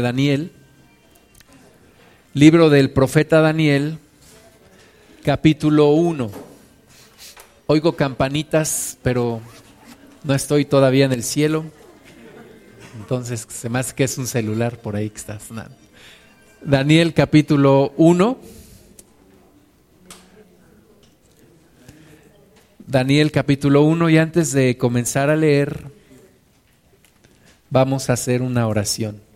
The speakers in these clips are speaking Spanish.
Daniel, libro del profeta Daniel, capítulo 1. Oigo campanitas, pero no estoy todavía en el cielo. Entonces, se me hace que es un celular por ahí que está sonando. Daniel capítulo 1. Daniel capítulo 1 y antes de comenzar a leer, vamos a hacer una oración.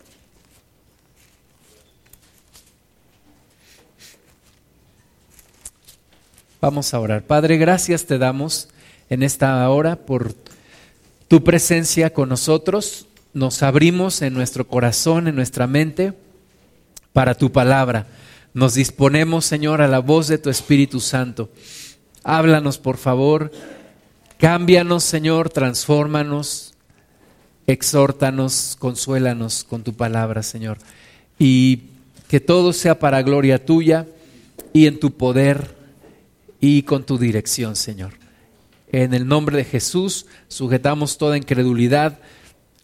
Vamos a orar. Padre, gracias te damos en esta hora por tu presencia con nosotros. Nos abrimos en nuestro corazón, en nuestra mente, para tu palabra. Nos disponemos, Señor, a la voz de tu Espíritu Santo. Háblanos, por favor. Cámbianos, Señor, transfórmanos, exhórtanos, consuélanos con tu palabra, Señor. Y que todo sea para gloria tuya y en tu poder y con tu dirección, Señor. En el nombre de Jesús sujetamos toda incredulidad,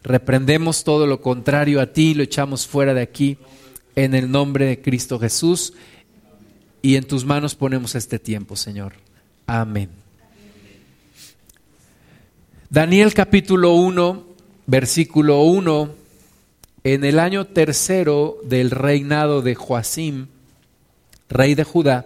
reprendemos todo lo contrario a ti, lo echamos fuera de aquí, en el nombre de Cristo Jesús, y en tus manos ponemos este tiempo, Señor. Amén. Daniel capítulo 1, versículo 1, en el año tercero del reinado de Joacim, rey de Judá,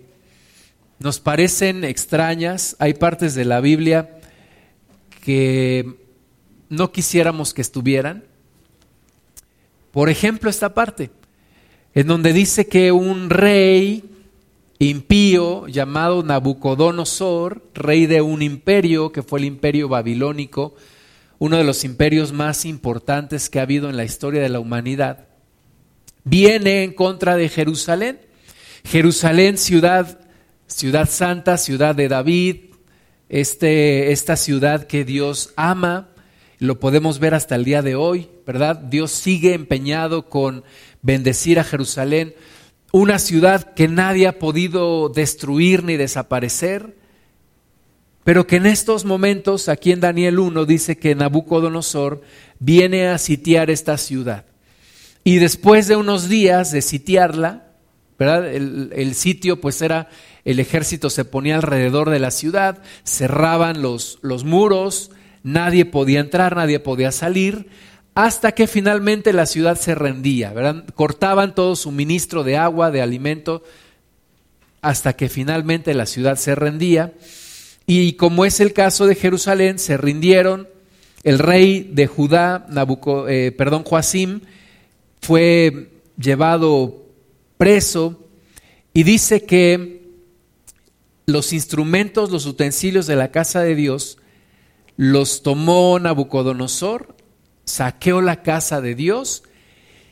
nos parecen extrañas. Hay partes de la Biblia que no quisiéramos que estuvieran. Por ejemplo, esta parte, en donde dice que un rey impío llamado Nabucodonosor, rey de un imperio que fue el imperio babilónico, uno de los imperios más importantes que ha habido en la historia de la humanidad, viene en contra de Jerusalén. Jerusalén, ciudad ciudad santa, ciudad de David, este, esta ciudad que Dios ama, lo podemos ver hasta el día de hoy, ¿verdad? Dios sigue empeñado con bendecir a Jerusalén, una ciudad que nadie ha podido destruir ni desaparecer, pero que en estos momentos, aquí en Daniel 1, dice que Nabucodonosor viene a sitiar esta ciudad. Y después de unos días de sitiarla, ¿verdad? El, sitio pues era el ejército se ponía alrededor de la ciudad, cerraban los, los muros, nadie podía entrar, nadie podía salir, hasta que finalmente la ciudad se rendía, cortaban todo suministro de agua, de alimento, hasta que finalmente la ciudad se rendía. Y como es el caso de Jerusalén, se rindieron. El rey de Judá, Nabucco, eh, perdón, Joacim, fue llevado preso y dice que los instrumentos, los utensilios de la casa de Dios, los tomó Nabucodonosor, saqueó la casa de Dios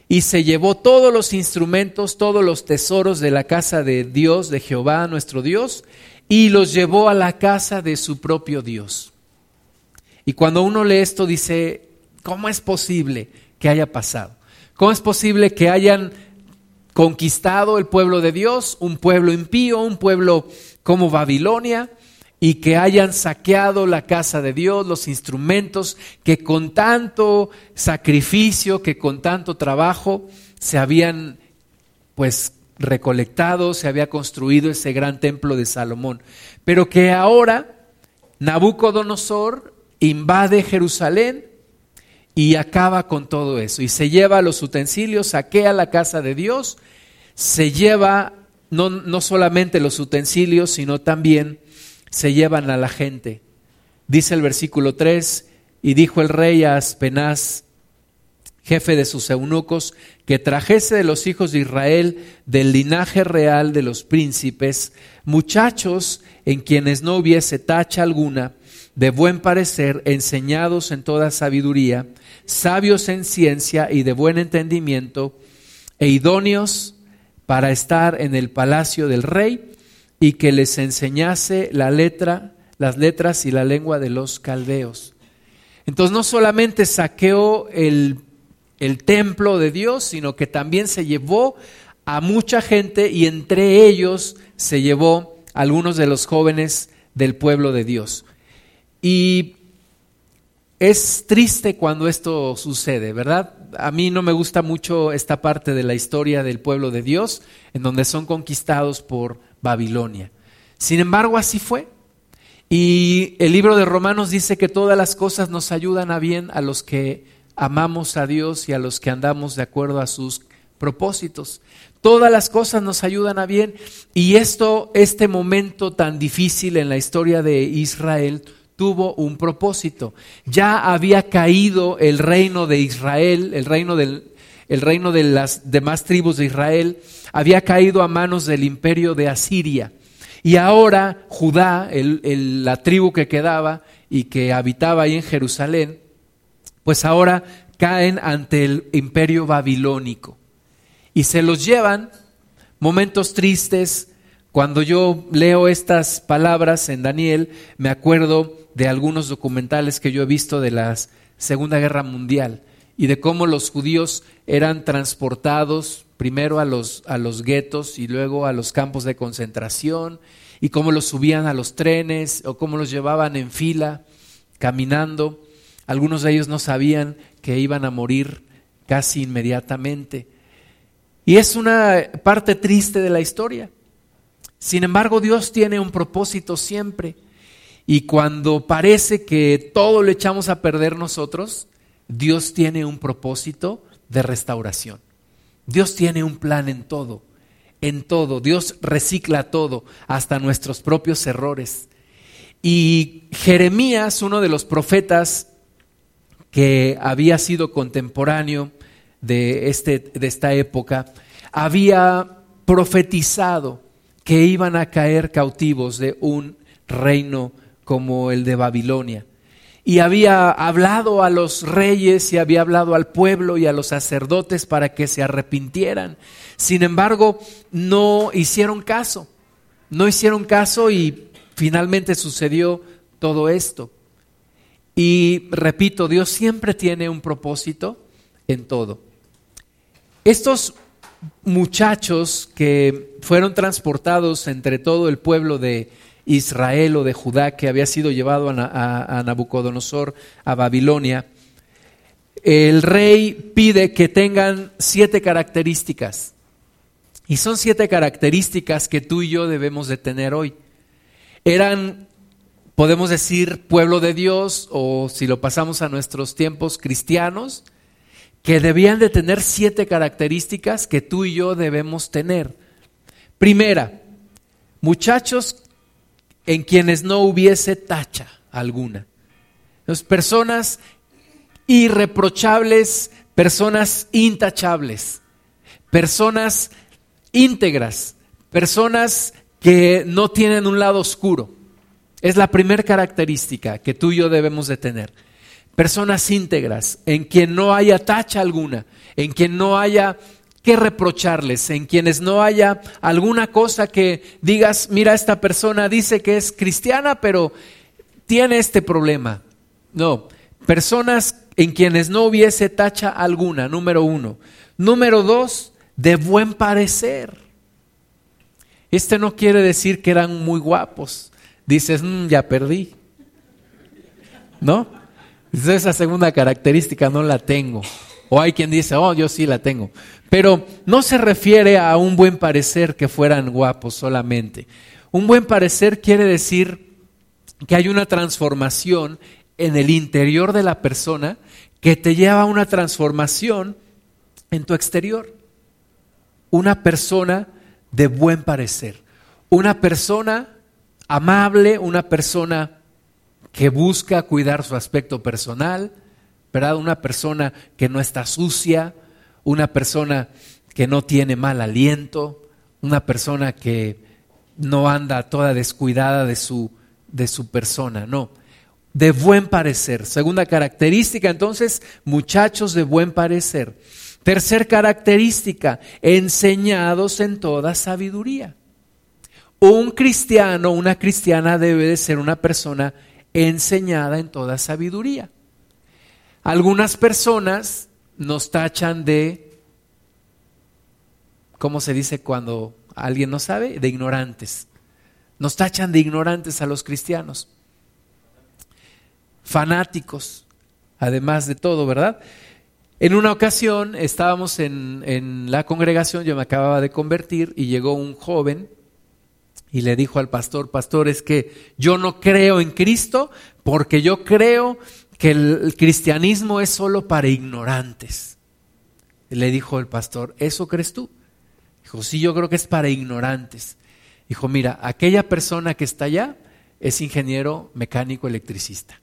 y se llevó todos los instrumentos, todos los tesoros de la casa de Dios, de Jehová nuestro Dios, y los llevó a la casa de su propio Dios. Y cuando uno lee esto dice, ¿cómo es posible que haya pasado? ¿Cómo es posible que hayan conquistado el pueblo de Dios, un pueblo impío, un pueblo como Babilonia, y que hayan saqueado la casa de Dios, los instrumentos que con tanto sacrificio, que con tanto trabajo se habían pues recolectado, se había construido ese gran templo de Salomón. Pero que ahora Nabucodonosor invade Jerusalén y acaba con todo eso. Y se lleva los utensilios, saquea la casa de Dios, se lleva no, no solamente los utensilios, sino también se llevan a la gente. Dice el versículo 3, y dijo el rey a Aspenaz, jefe de sus eunucos, que trajese de los hijos de Israel, del linaje real de los príncipes, muchachos en quienes no hubiese tacha alguna, de buen parecer, enseñados en toda sabiduría, sabios en ciencia y de buen entendimiento, e idóneos para estar en el palacio del rey y que les enseñase la letra, las letras y la lengua de los caldeos. Entonces no solamente saqueó el, el templo de Dios, sino que también se llevó a mucha gente y entre ellos se llevó a algunos de los jóvenes del pueblo de Dios. Y es triste cuando esto sucede, ¿verdad? A mí no me gusta mucho esta parte de la historia del pueblo de Dios, en donde son conquistados por Babilonia. Sin embargo, así fue. Y el libro de Romanos dice que todas las cosas nos ayudan a bien a los que amamos a Dios y a los que andamos de acuerdo a sus propósitos. Todas las cosas nos ayudan a bien. Y esto, este momento tan difícil en la historia de Israel, tuvo un propósito. Ya había caído el reino de Israel, el reino, del, el reino de las demás tribus de Israel, había caído a manos del imperio de Asiria. Y ahora Judá, la tribu que quedaba y que habitaba ahí en Jerusalén, pues ahora caen ante el imperio babilónico. Y se los llevan momentos tristes, cuando yo leo estas palabras en Daniel, me acuerdo de algunos documentales que yo he visto de la Segunda Guerra Mundial y de cómo los judíos eran transportados primero a los, a los guetos y luego a los campos de concentración y cómo los subían a los trenes o cómo los llevaban en fila, caminando. Algunos de ellos no sabían que iban a morir casi inmediatamente. Y es una parte triste de la historia. Sin embargo, Dios tiene un propósito siempre. Y cuando parece que todo lo echamos a perder nosotros, Dios tiene un propósito de restauración. Dios tiene un plan en todo, en todo. Dios recicla todo, hasta nuestros propios errores. Y Jeremías, uno de los profetas que había sido contemporáneo de, este, de esta época, había profetizado que iban a caer cautivos de un reino como el de Babilonia. Y había hablado a los reyes y había hablado al pueblo y a los sacerdotes para que se arrepintieran. Sin embargo, no hicieron caso. No hicieron caso y finalmente sucedió todo esto. Y repito, Dios siempre tiene un propósito en todo. Estos muchachos que fueron transportados entre todo el pueblo de Israel o de Judá que había sido llevado a, Nabucodonosor a Babilonia, el rey pide que tengan siete características. Y son siete características que tú y yo debemos de tener hoy. Eran, podemos decir, pueblo de Dios o si lo pasamos a nuestros tiempos cristianos, que debían de tener siete características que tú y yo debemos tener. Primera, muchachos en quienes no hubiese tacha alguna. Las personas irreprochables, personas intachables, personas íntegras, personas que no tienen un lado oscuro. Es la primera característica que tú y yo debemos de tener personas íntegras, en quien no haya tacha alguna, en quien no haya que reprocharles, en quienes no haya alguna cosa que digas, mira, esta persona dice que es cristiana, pero tiene este problema. No, personas en quienes no hubiese tacha alguna, número uno. Número dos, de buen parecer. Este no quiere decir que eran muy guapos. Dices, mm, ya perdí. ¿No? esa segunda característica no la tengo. O hay quien dice, oh, yo sí la tengo. Pero no se refiere a un buen parecer que fueran guapos solamente. Un buen parecer quiere decir que hay una transformación en el interior de la persona que te lleva a una transformación en tu exterior. Una persona de buen parecer. Una persona amable, una persona que busca cuidar su aspecto personal, ¿verdad? Una persona que no está sucia, una persona que no tiene mal aliento, una persona que no anda toda descuidada de su, de su persona, no. De buen parecer. Segunda característica, entonces, muchachos de buen parecer. Tercer característica, enseñados en toda sabiduría. Un cristiano, una cristiana debe de ser una persona enseñada en toda sabiduría. Algunas personas nos tachan de, ¿cómo se dice cuando alguien no sabe? De ignorantes. Nos tachan de ignorantes a los cristianos. Fanáticos, además de todo, ¿verdad? En una ocasión estábamos en, en, la congregación, yo me acababa de convertir y llegó un joven y le dijo al pastor, pastor, es que yo no creo en Cristo porque yo creo que el cristianismo es solo para ignorantes. le dijo el pastor, ¿eso crees tú? Dijo, sí, yo creo que es para ignorantes. Dijo, mira, aquella persona que está allá es ingeniero mecánico electricista.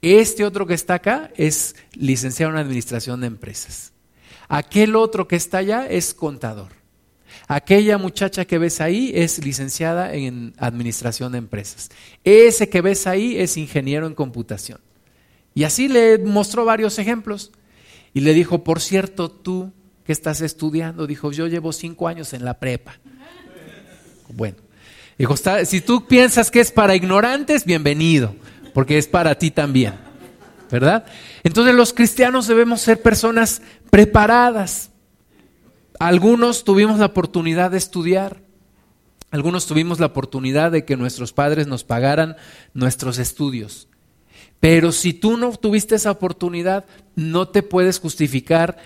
Este otro que está acá es licenciado en administración de empresas. Aquel otro que está allá es contador. Aquella muchacha que ves ahí es licenciada en administración de empresas. Ese que ves ahí es ingeniero en computación. Y así le mostró varios ejemplos. Y le dijo, por cierto, tú que estás estudiando, dijo, yo llevo cinco años en la prepa. Bueno, dijo, si tú piensas que es para ignorantes, bienvenido, porque es para ti también, ¿verdad? Entonces los cristianos debemos ser personas preparadas. Algunos tuvimos la oportunidad de estudiar, algunos tuvimos la oportunidad de que nuestros padres nos pagaran nuestros estudios. Pero si tú no tuviste esa oportunidad, no te puedes justificar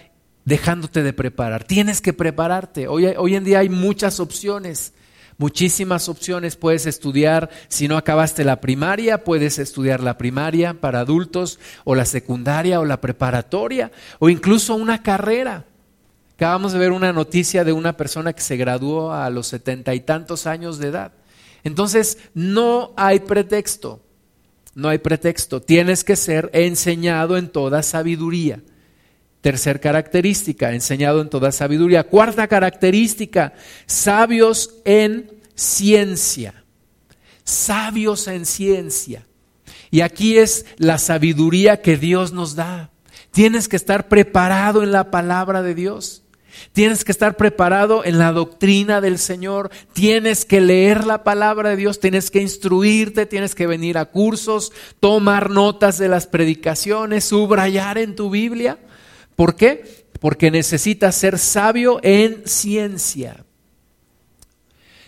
dejándote de preparar. Tienes que prepararte. Hoy, hoy en día hay muchas opciones. Muchísimas opciones. Puedes estudiar, si no acabaste la primaria, puedes estudiar la primaria para adultos o la secundaria o la preparatoria o incluso una carrera. Acabamos de ver una noticia de una persona que se graduó a los setenta y tantos años de edad. Entonces, no hay pretexto, no hay pretexto. Tienes que ser enseñado en toda sabiduría. Tercer característica, enseñado en toda sabiduría. Cuarta característica, sabios en ciencia. Sabios en ciencia. Y aquí es la sabiduría que Dios nos da. Tienes que estar preparado en la palabra de Dios. Tienes que estar preparado en la doctrina del Señor. Tienes que leer la palabra de Dios. Tienes que instruirte. Tienes que venir a cursos, tomar notas de las predicaciones, subrayar en tu Biblia. ¿Por qué? Porque necesitas ser sabio en ciencia.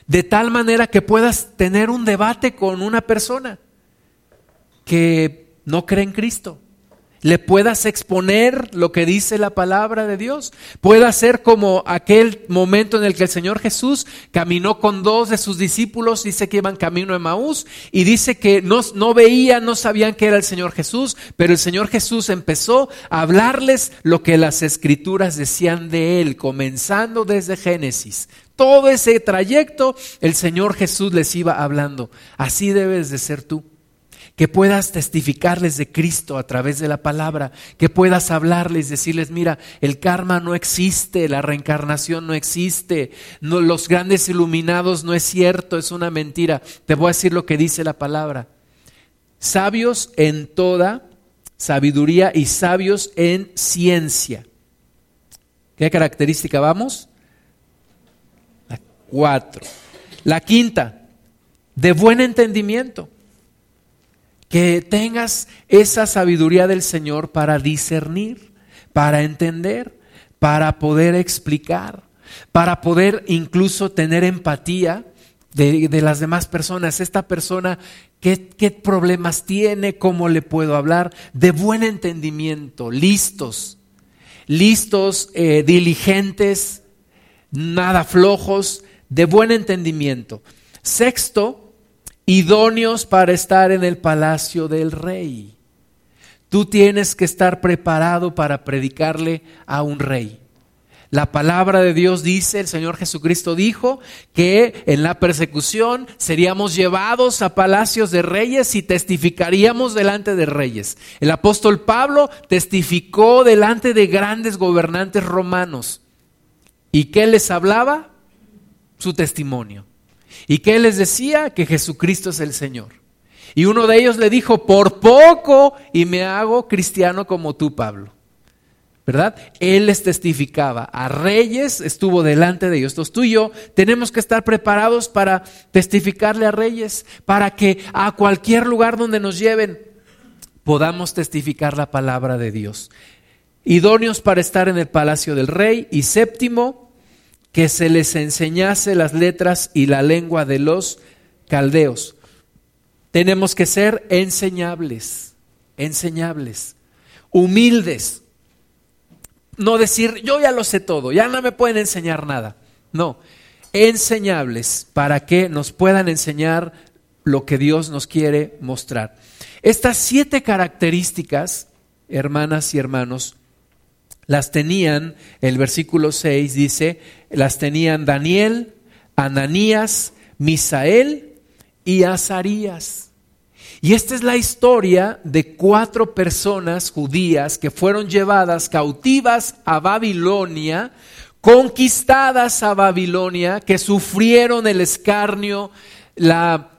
De tal manera que puedas tener un debate con una persona que no cree en Cristo. Le puedas exponer lo que dice la palabra de Dios. Pueda ser como aquel momento en el que el Señor Jesús caminó con dos de sus discípulos, dice que iban camino a Maús, y dice que no, no veían, no sabían que era el Señor Jesús, pero el Señor Jesús empezó a hablarles lo que las escrituras decían de él, comenzando desde Génesis. Todo ese trayecto el Señor Jesús les iba hablando. Así debes de ser tú que puedas testificarles de Cristo a través de la palabra, que puedas hablarles, decirles, mira, el karma no existe, la reencarnación no existe, los grandes iluminados no es cierto, es una mentira. Te voy a decir lo que dice la palabra. Sabios en toda sabiduría y sabios en ciencia. ¿Qué característica vamos? La cuatro. La quinta, de buen entendimiento que tengas esa sabiduría del Señor para discernir, para entender, para poder explicar, para poder incluso tener empatía de, las demás personas. Esta persona, ¿qué, ¿qué, problemas tiene? ¿Cómo le puedo hablar? De buen entendimiento, listos, listos, eh, diligentes, nada flojos, de buen entendimiento. Sexto, idóneos para estar en el palacio del rey. Tú tienes que estar preparado para predicarle a un rey. La palabra de Dios dice, el Señor Jesucristo dijo que en la persecución seríamos llevados a palacios de reyes y testificaríamos delante de reyes. El apóstol Pablo testificó delante de grandes gobernantes romanos. ¿Y qué les hablaba? Su testimonio. ¿Y qué les decía? Que Jesucristo es el Señor. Y uno de ellos le dijo, por poco y me hago cristiano como tú, Pablo. ¿verdad? Él les testificaba. A reyes estuvo delante de ellos. Entonces tú y yo tenemos que estar preparados para testificarle a reyes, para que a cualquier lugar donde nos lleven podamos testificar la palabra de Dios. Idóneos para estar en el palacio del rey. Y séptimo, que se les enseñase las letras y la lengua de los caldeos. Tenemos que ser enseñables, enseñables, humildes no decir, yo ya lo sé todo, ya no me pueden enseñar nada. No, enseñables para que nos puedan enseñar lo que Dios nos quiere mostrar. Estas siete características, hermanas y hermanos, las tenían, el versículo 6 dice, las tenían Daniel, Ananías, Misael y Azarías. Y esta es la historia de cuatro personas judías que fueron llevadas cautivas a Babilonia, conquistadas a Babilonia, que sufrieron el escarnio, la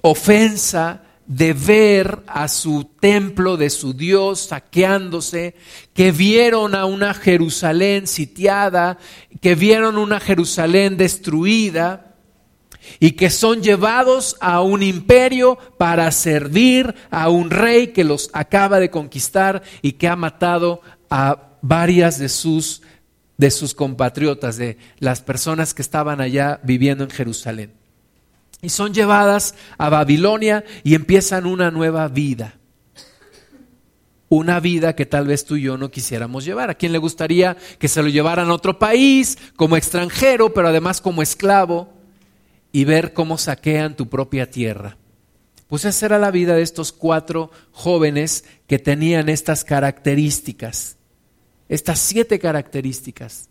ofensa de ver a su templo de su Dios saqueándose, que vieron a una Jerusalén sitiada, que vieron una Jerusalén destruida y que son llevados a un imperio para servir a un rey que los acaba de conquistar y que ha matado a varias de sus de sus compatriotas, de las personas que estaban allá viviendo en Jerusalén. Y son llevadas a Babilonia y empiezan una nueva vida. Una vida que tal vez tú y yo no quisiéramos llevar. ¿A quién le gustaría que se lo llevaran a otro país como extranjero, pero además como esclavo? y ver cómo saquean tu propia tierra. Pues esa era la vida de estos cuatro jóvenes que tenían estas características, estas siete características.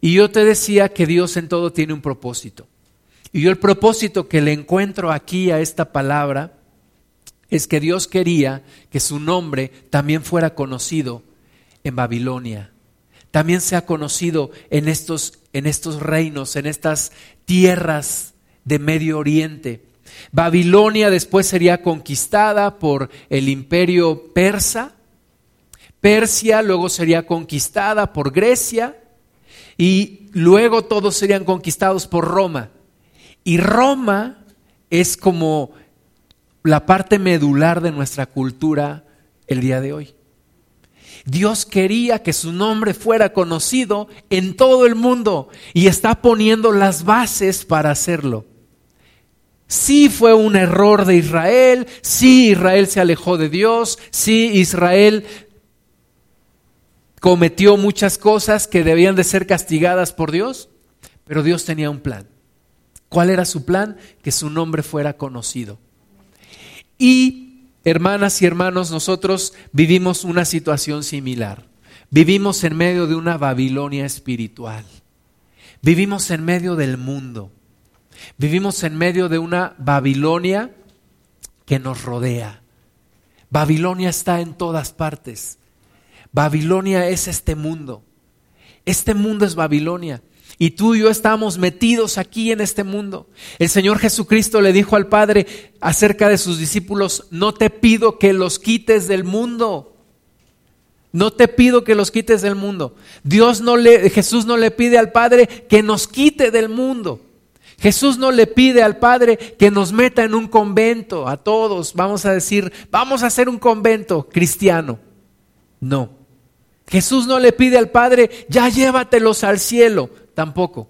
Y yo te decía que Dios en todo tiene un propósito. Y yo el propósito que le encuentro aquí a esta palabra es que Dios quería que su nombre también fuera conocido en Babilonia, también sea conocido en estos, en estos reinos, en estas tierras de Medio Oriente. Babilonia después sería conquistada por el imperio persa. Persia luego sería conquistada por Grecia y luego todos serían conquistados por Roma. Y Roma es como la parte medular de nuestra cultura el día de hoy. Dios quería que su nombre fuera conocido en todo el mundo y está poniendo las bases para hacerlo. Sí fue un error de Israel, sí Israel se alejó de Dios, sí Israel cometió muchas cosas que debían de ser castigadas por Dios, pero Dios tenía un plan. ¿Cuál era su plan? Que su nombre fuera conocido. Y Hermanas y hermanos, nosotros vivimos una situación similar. Vivimos en medio de una Babilonia espiritual. Vivimos en medio del mundo. Vivimos en medio de una Babilonia que nos rodea. Babilonia está en todas partes. Babilonia es este mundo. Este mundo es Babilonia. Y tú y yo estamos metidos aquí en este mundo. El Señor Jesucristo le dijo al Padre acerca de sus discípulos, no te pido que los quites del mundo. No te pido que los quites del mundo. Dios no le, Jesús no le pide al Padre que nos quite del mundo. Jesús no le pide al Padre que nos meta en un convento a todos. Vamos a decir, vamos a hacer un convento cristiano. No. Jesús no le pide al Padre, ya llévatelos al cielo. Tampoco.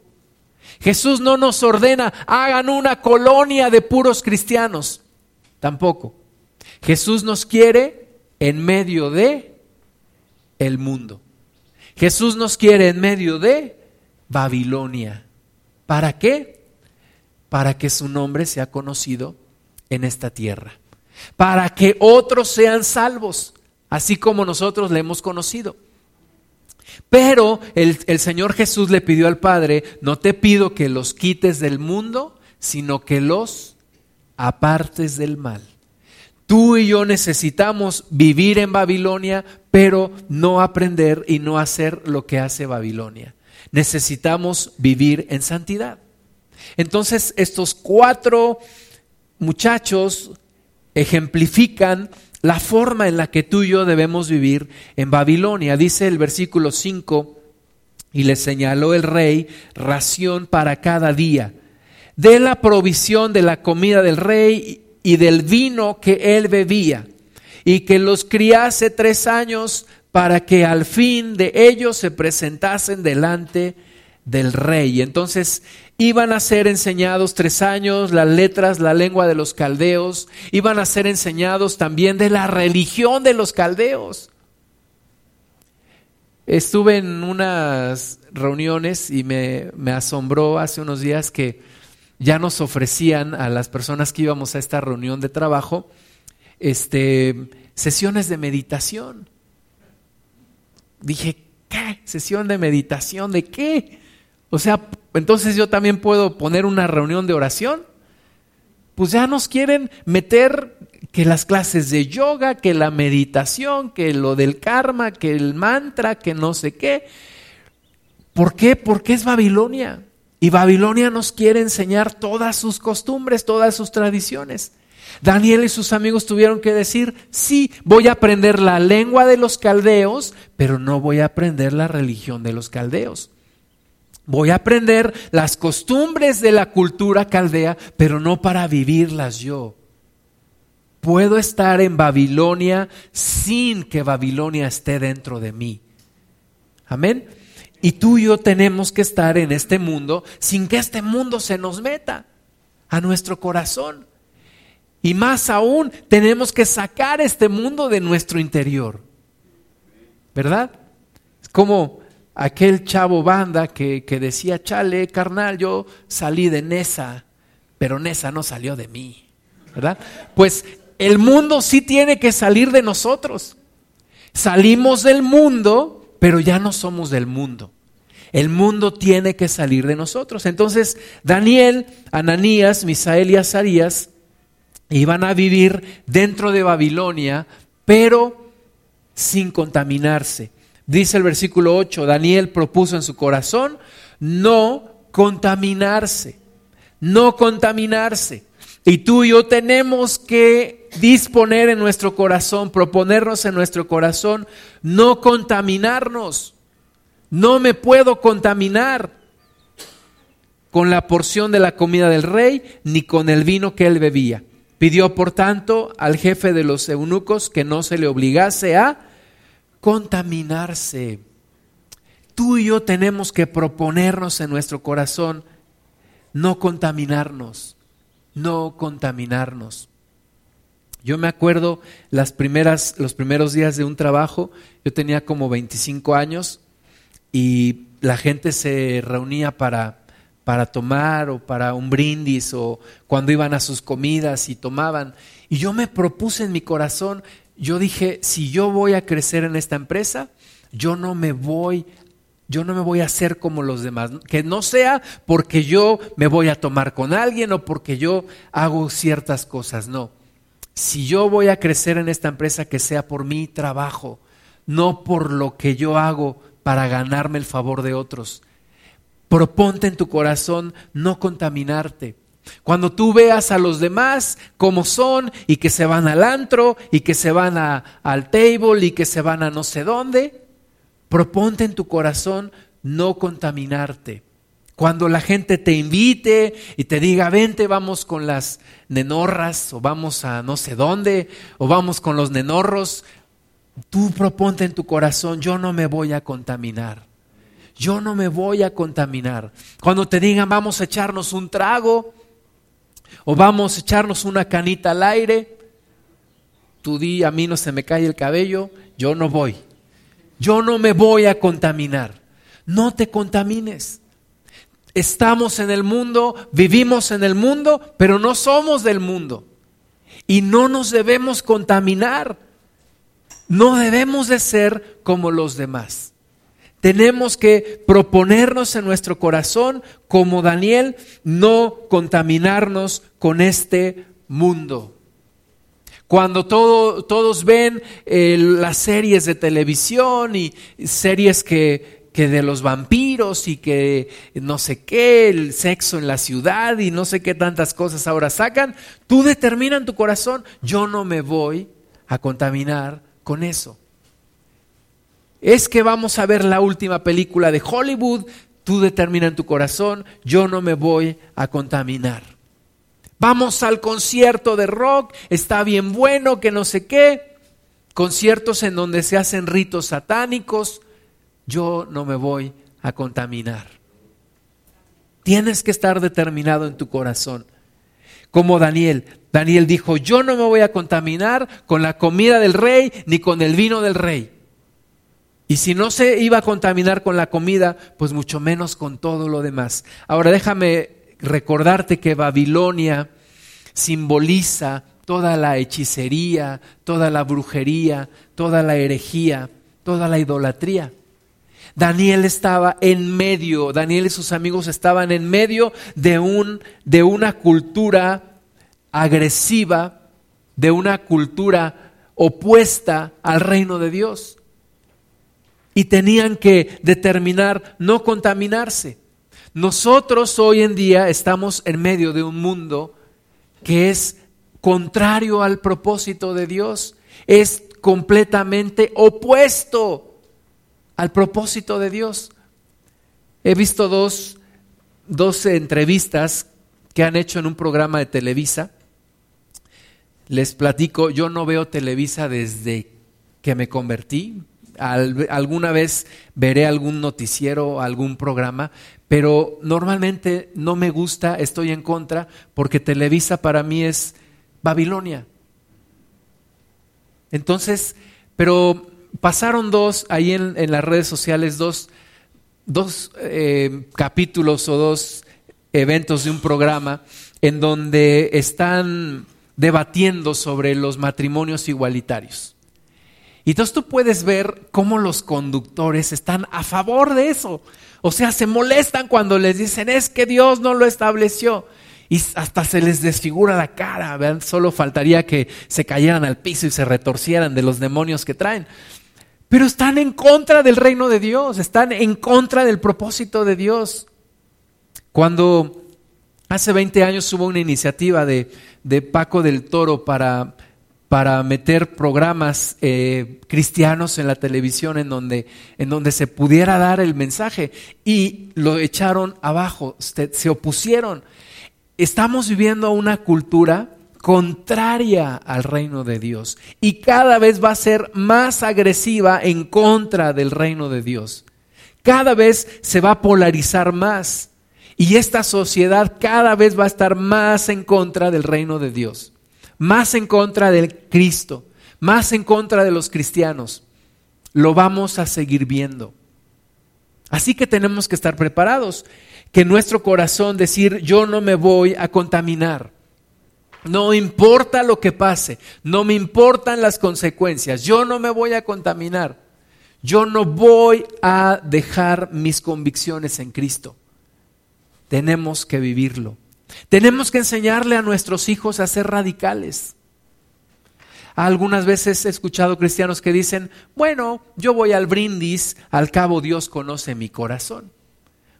Jesús no nos ordena, hagan una colonia de puros cristianos. Tampoco. Jesús nos quiere en medio de el mundo. Jesús nos quiere en medio de Babilonia. ¿Para qué? Para que su nombre sea conocido en esta tierra. Para que otros sean salvos, así como nosotros le hemos conocido. Pero el, Señor Jesús le pidió al Padre, no te pido que los quites del mundo, sino que los apartes del mal. Tú y yo necesitamos vivir en Babilonia, pero no aprender y no hacer lo que hace Babilonia. Necesitamos vivir en santidad. Entonces, estos cuatro muchachos ejemplifican la forma en la que tú y yo debemos vivir en Babilonia. Dice el versículo 5, y le señaló el rey ración para cada día, de la provisión de la comida del rey y del vino que él bebía, y que los criase tres años para que al fin de ellos se presentasen delante del rey. Entonces iban a ser enseñados tres años las letras, la lengua de los caldeos, iban a ser enseñados también de la religión de los caldeos. Estuve en unas reuniones y me, me asombró hace unos días que ya nos ofrecían a las personas que íbamos a esta reunión de trabajo este, sesiones de meditación. Dije, ¿qué? ¿Sesión de meditación de qué? O sea, entonces yo también puedo poner una reunión de oración. Pues ya nos quieren meter que las clases de yoga, que la meditación, que lo del karma, que el mantra, que no sé qué. ¿Por qué? Porque es Babilonia. Y Babilonia nos quiere enseñar todas sus costumbres, todas sus tradiciones. Daniel y sus amigos tuvieron que decir, sí, voy a aprender la lengua de los caldeos, pero no voy a aprender la religión de los caldeos. Voy a aprender las costumbres de la cultura caldea, pero no para vivirlas yo. Puedo estar en Babilonia sin que Babilonia esté dentro de mí. Amén. Y tú y yo tenemos que estar en este mundo sin que este mundo se nos meta a nuestro corazón. Y más aún, tenemos que sacar este mundo de nuestro interior. ¿Verdad? Es como aquel chavo banda que, que decía, chale, carnal, yo salí de Nesa, pero Nesa no salió de mí. ¿Verdad? Pues el mundo sí tiene que salir de nosotros. Salimos del mundo, pero ya no somos del mundo. El mundo tiene que salir de nosotros. Entonces, Daniel, Ananías, Misael y Azarías iban a vivir dentro de Babilonia, pero sin contaminarse. Dice el versículo 8, Daniel propuso en su corazón no contaminarse, no contaminarse. Y tú y yo tenemos que disponer en nuestro corazón, proponernos en nuestro corazón, no contaminarnos. No me puedo contaminar con la porción de la comida del rey, ni con el vino que él bebía. Pidió, por tanto, al jefe de los eunucos que no se le obligase a contaminarse. Tú y yo tenemos que proponernos en nuestro corazón no contaminarnos, no contaminarnos. Yo me acuerdo las primeras, los primeros días de un trabajo, yo tenía como 25 años y la gente se reunía para para tomar o para un brindis o cuando iban a sus comidas y tomaban. Y yo me propuse en mi corazón, yo dije, si yo voy a crecer en esta empresa, yo no me voy yo no me voy a hacer como los demás, que no sea porque yo me voy a tomar con alguien o porque yo hago ciertas cosas, no. Si yo voy a crecer en esta empresa, que sea por mi trabajo, no por lo que yo hago para ganarme el favor de otros. Proponte en tu corazón no contaminarte. Cuando tú veas a los demás como son y que se van al antro y que se van al table y que se van a no sé dónde, proponte en tu corazón no contaminarte. Cuando la gente te invite y te diga, vente, vamos con las nenorras o vamos a no sé dónde o vamos con los nenorros, tú proponte en tu corazón, yo no me voy a contaminar yo no me voy a contaminar. Cuando te digan vamos a echarnos un trago o vamos a echarnos una canita al aire, tú di a mí no se me cae el cabello, yo no voy. Yo no me voy a contaminar. No te contamines. Estamos en el mundo, vivimos en el mundo, pero no somos del mundo. Y no nos debemos contaminar. No debemos de ser como los demás. Tenemos que proponernos en nuestro corazón, como Daniel, no contaminarnos con este mundo. Cuando todos ven eh, las series de televisión y series que, que de los vampiros y que no sé qué, el sexo en la ciudad y no sé qué tantas cosas ahora sacan, tú determina en tu corazón, yo no me voy a contaminar con eso. Es que vamos a ver la última película de Hollywood, tú determina en tu corazón, yo no me voy a contaminar. Vamos al concierto de rock, está bien bueno, que no sé qué, conciertos en donde se hacen ritos satánicos, yo no me voy a contaminar. Tienes que estar determinado en tu corazón. Como Daniel. Daniel dijo, yo no me voy a contaminar con la comida del rey ni con el vino del rey. Y si no se iba a contaminar con la comida, pues mucho menos con todo lo demás. Ahora déjame recordarte que Babilonia simboliza toda la hechicería, toda la brujería, toda la herejía, toda la idolatría. Daniel estaba en medio, Daniel y sus amigos estaban en medio de, un, de una cultura agresiva, de una cultura opuesta al reino de Dios. Y tenían que determinar no contaminarse. Nosotros hoy en día estamos en medio de un mundo que es contrario al propósito de Dios, es completamente opuesto al propósito de Dios. He visto dos, dos entrevistas que han hecho en un programa de Televisa. Les platico, yo no veo Televisa desde que me convertí. Alguna vez veré algún noticiero, algún programa, pero normalmente no me gusta, estoy en contra, porque Televisa para mí es Babilonia. Entonces, pero pasaron dos, ahí en, las redes sociales, dos, dos eh, capítulos o dos eventos de un programa en donde están debatiendo sobre los matrimonios igualitarios. Y entonces tú puedes ver cómo los conductores están a favor de eso. O sea, se molestan cuando les dicen, es que Dios no lo estableció y hasta se les desfigura la cara. ¿vean? Solo faltaría que se cayeran al piso y se retorcieran de los demonios que traen. Pero están en contra del reino de Dios, están en contra del propósito de Dios. Cuando hace 20 años hubo una iniciativa de, Paco del Toro para, para meter programas eh, cristianos en la televisión en donde, en donde se pudiera dar el mensaje y lo echaron abajo, se opusieron. Estamos viviendo una cultura contraria al reino de Dios y cada vez va a ser más agresiva en contra del reino de Dios. Cada vez se va a polarizar más y esta sociedad cada vez va a estar más en contra del reino de Dios, más en contra del Cristo, más en contra de los cristianos. Lo vamos a seguir viendo. Así que tenemos que estar preparados, que nuestro corazón decir, yo no me voy a contaminar no importa lo que pase, no me importan las consecuencias, yo no me voy a contaminar, yo no voy a dejar mis convicciones en Cristo. Tenemos que vivirlo. Tenemos que enseñarle a nuestros hijos a ser radicales. Algunas veces he escuchado cristianos que dicen, bueno, yo voy al brindis, al cabo Dios conoce mi corazón.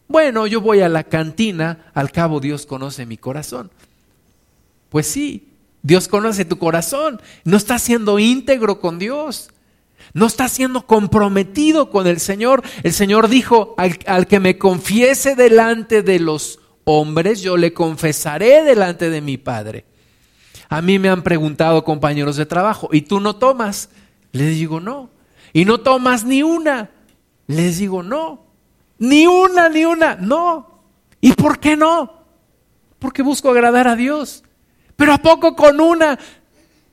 Bueno, yo voy a la cantina, al cabo Dios conoce mi corazón. Pues sí, Dios conoce tu corazón. No estás siendo íntegro con Dios. No estás siendo comprometido con el Señor. El Señor dijo, al, al, que me confiese delante de los hombres, yo le confesaré delante de mi Padre. A mí me han preguntado compañeros de trabajo, ¿y tú no tomas? Les digo, no. ¿Y no tomas ni una? Les digo, no. Ni una, ni una, no. ¿Y por qué no? Porque busco agradar a Dios. Pero ¿a poco con una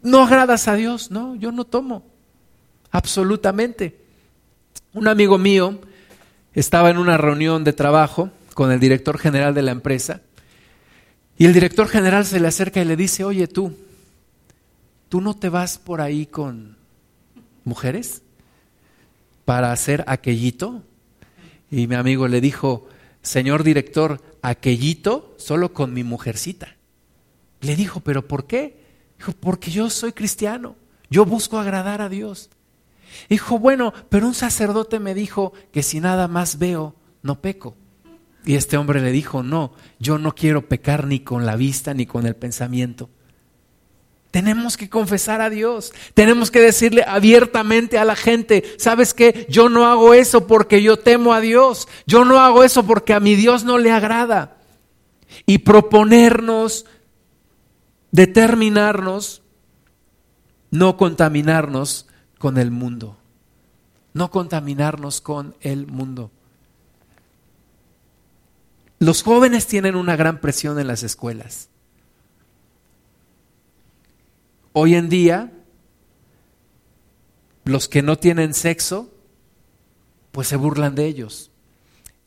no agradas a Dios? No, yo no tomo. Absolutamente. Un amigo mío estaba en una reunión de trabajo con el director general de la empresa y el director general se le acerca y le dice, oye tú, ¿tú no te vas por ahí con mujeres para hacer aquellito? Y mi amigo le dijo, señor director, aquellito solo con mi mujercita. Le dijo, ¿pero por qué? Dijo, porque yo soy cristiano, yo busco agradar a Dios. Dijo, bueno, pero un sacerdote me dijo que si nada más veo, no peco. Y este hombre le dijo, no, yo no quiero pecar ni con la vista ni con el pensamiento. Tenemos que confesar a Dios. Tenemos que decirle abiertamente a la gente, ¿sabes qué? Yo no hago eso porque yo temo a Dios. Yo no hago eso porque a mi Dios no le agrada. Y proponernos, determinarnos, no contaminarnos con el mundo. No contaminarnos con el mundo. Los jóvenes tienen una gran presión en las escuelas. Hoy en día, los que no tienen sexo, pues se burlan de ellos.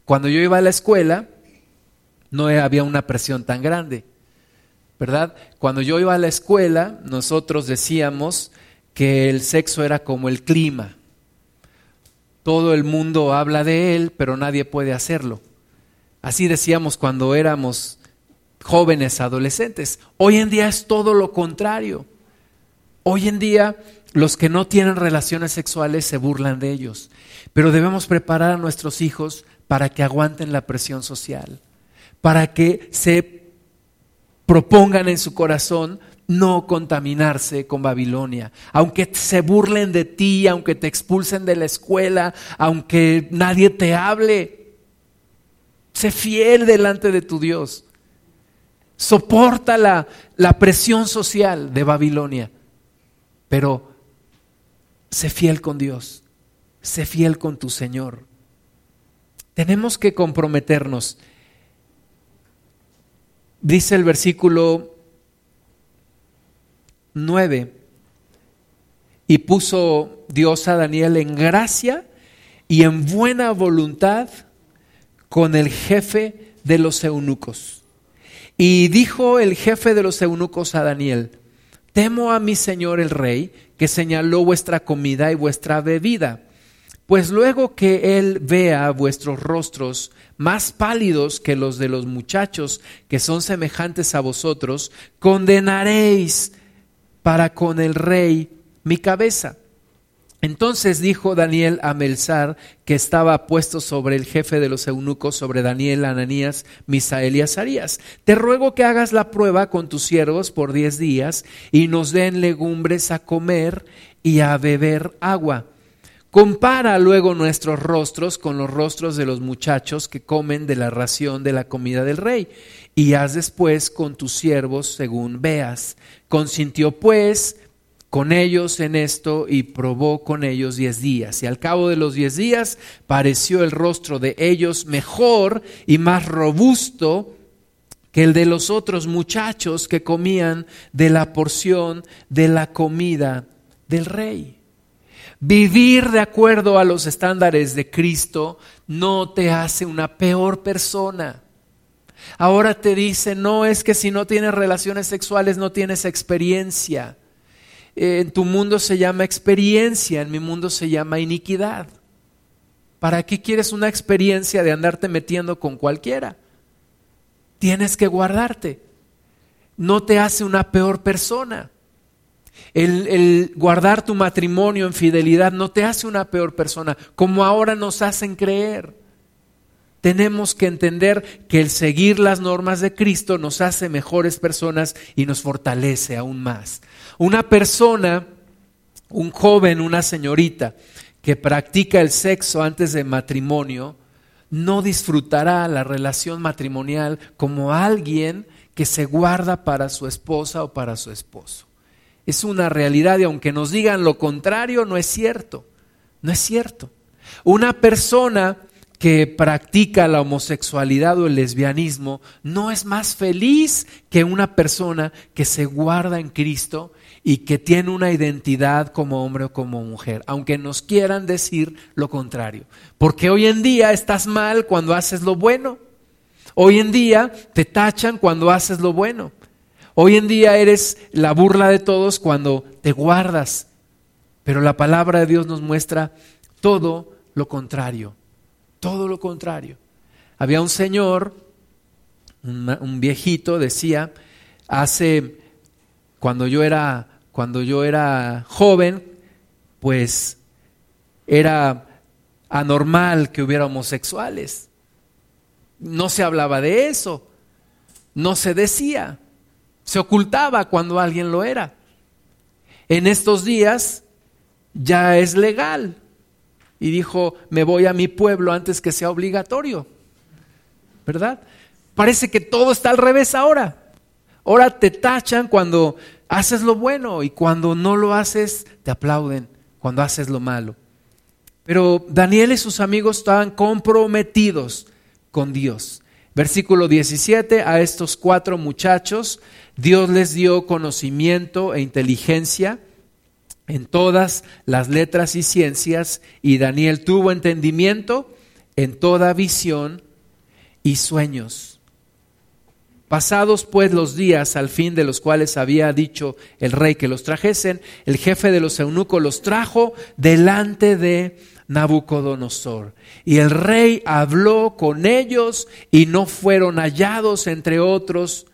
Cuando yo iba a la escuela, no había una presión tan grande, ¿verdad? Cuando yo iba a la escuela, nosotros decíamos que el sexo era como el clima. Todo el mundo habla de él, pero nadie puede hacerlo. Así decíamos cuando éramos jóvenes, adolescentes. Hoy en día es todo lo contrario. Hoy en día los que no tienen relaciones sexuales se burlan de ellos, pero debemos preparar a nuestros hijos para que aguanten la presión social, para que se propongan en su corazón no contaminarse con Babilonia. Aunque se burlen de ti, aunque te expulsen de la escuela, aunque nadie te hable, Sé fiel delante de tu Dios. Soporta la, la presión social de Babilonia, pero sé fiel con Dios, sé fiel con tu Señor. Tenemos que comprometernos. Dice el versículo 9, y puso Dios a Daniel en gracia y en buena voluntad con el jefe de los eunucos. Y dijo el jefe de los eunucos a Daniel, temo a mi señor el rey, que señaló vuestra comida y vuestra bebida, pues luego que él vea vuestros rostros más pálidos que los de los muchachos que son semejantes a vosotros, condenaréis para con el rey mi cabeza. Entonces dijo Daniel a Melzar, que estaba puesto sobre el jefe de los eunucos, sobre Daniel, Ananías, Misael y Azarías, te ruego que hagas la prueba con tus siervos por diez días y nos den legumbres a comer y a beber agua. Compara luego nuestros rostros con los rostros de los muchachos que comen de la ración de la comida del rey, y haz después con tus siervos según veas. Consintió pues con ellos en esto y probó con ellos diez días. Y al cabo de los diez días pareció el rostro de ellos mejor y más robusto que el de los otros muchachos que comían de la porción de la comida del rey. Vivir de acuerdo a los estándares de Cristo no te hace una peor persona. Ahora te dice, no es que si no tienes relaciones sexuales no tienes experiencia en tu mundo se llama experiencia, en mi mundo se llama iniquidad. ¿Para qué quieres una experiencia de andarte metiendo con cualquiera? Tienes que guardarte. No te hace una peor persona. El, el, guardar tu matrimonio en fidelidad no te hace una peor persona, como ahora nos hacen creer. Tenemos que entender que el seguir las normas de Cristo nos hace mejores personas y nos fortalece aún más. Una persona, un joven, una señorita que practica el sexo antes de matrimonio, no disfrutará la relación matrimonial como alguien que se guarda para su esposa o para su esposo. Es una realidad y aunque nos digan lo contrario, no es cierto. No es cierto. Una persona que practica la homosexualidad o el lesbianismo no es más feliz que una persona que se guarda en Cristo y que tiene una identidad como hombre o como mujer, aunque nos quieran decir lo contrario. Porque hoy en día estás mal cuando haces lo bueno. Hoy en día te tachan cuando haces lo bueno. Hoy en día eres la burla de todos cuando te guardas. Pero la palabra de Dios nos muestra todo lo contrario. Todo lo contrario. Había un señor, un, viejito, decía, hace, cuando yo era, cuando yo era joven, pues era anormal que hubiera homosexuales. No se hablaba de eso, no se decía, se ocultaba cuando alguien lo era. en estos días ya es legal. Y dijo, me voy a mi pueblo antes que sea obligatorio. ¿Verdad? Parece que todo está al revés ahora. Ahora te tachan cuando haces lo bueno y cuando no lo haces te aplauden cuando haces lo malo. Pero Daniel y sus amigos estaban comprometidos con Dios. Versículo 17, a estos cuatro muchachos Dios les dio conocimiento e inteligencia en todas las letras y ciencias y Daniel tuvo entendimiento en toda visión y sueños. Pasados pues los días al fin de los cuales había dicho el rey que los trajesen, el jefe de los eunucos los trajo delante de Nabucodonosor. Y el rey habló con ellos y no fueron hallados entre otros,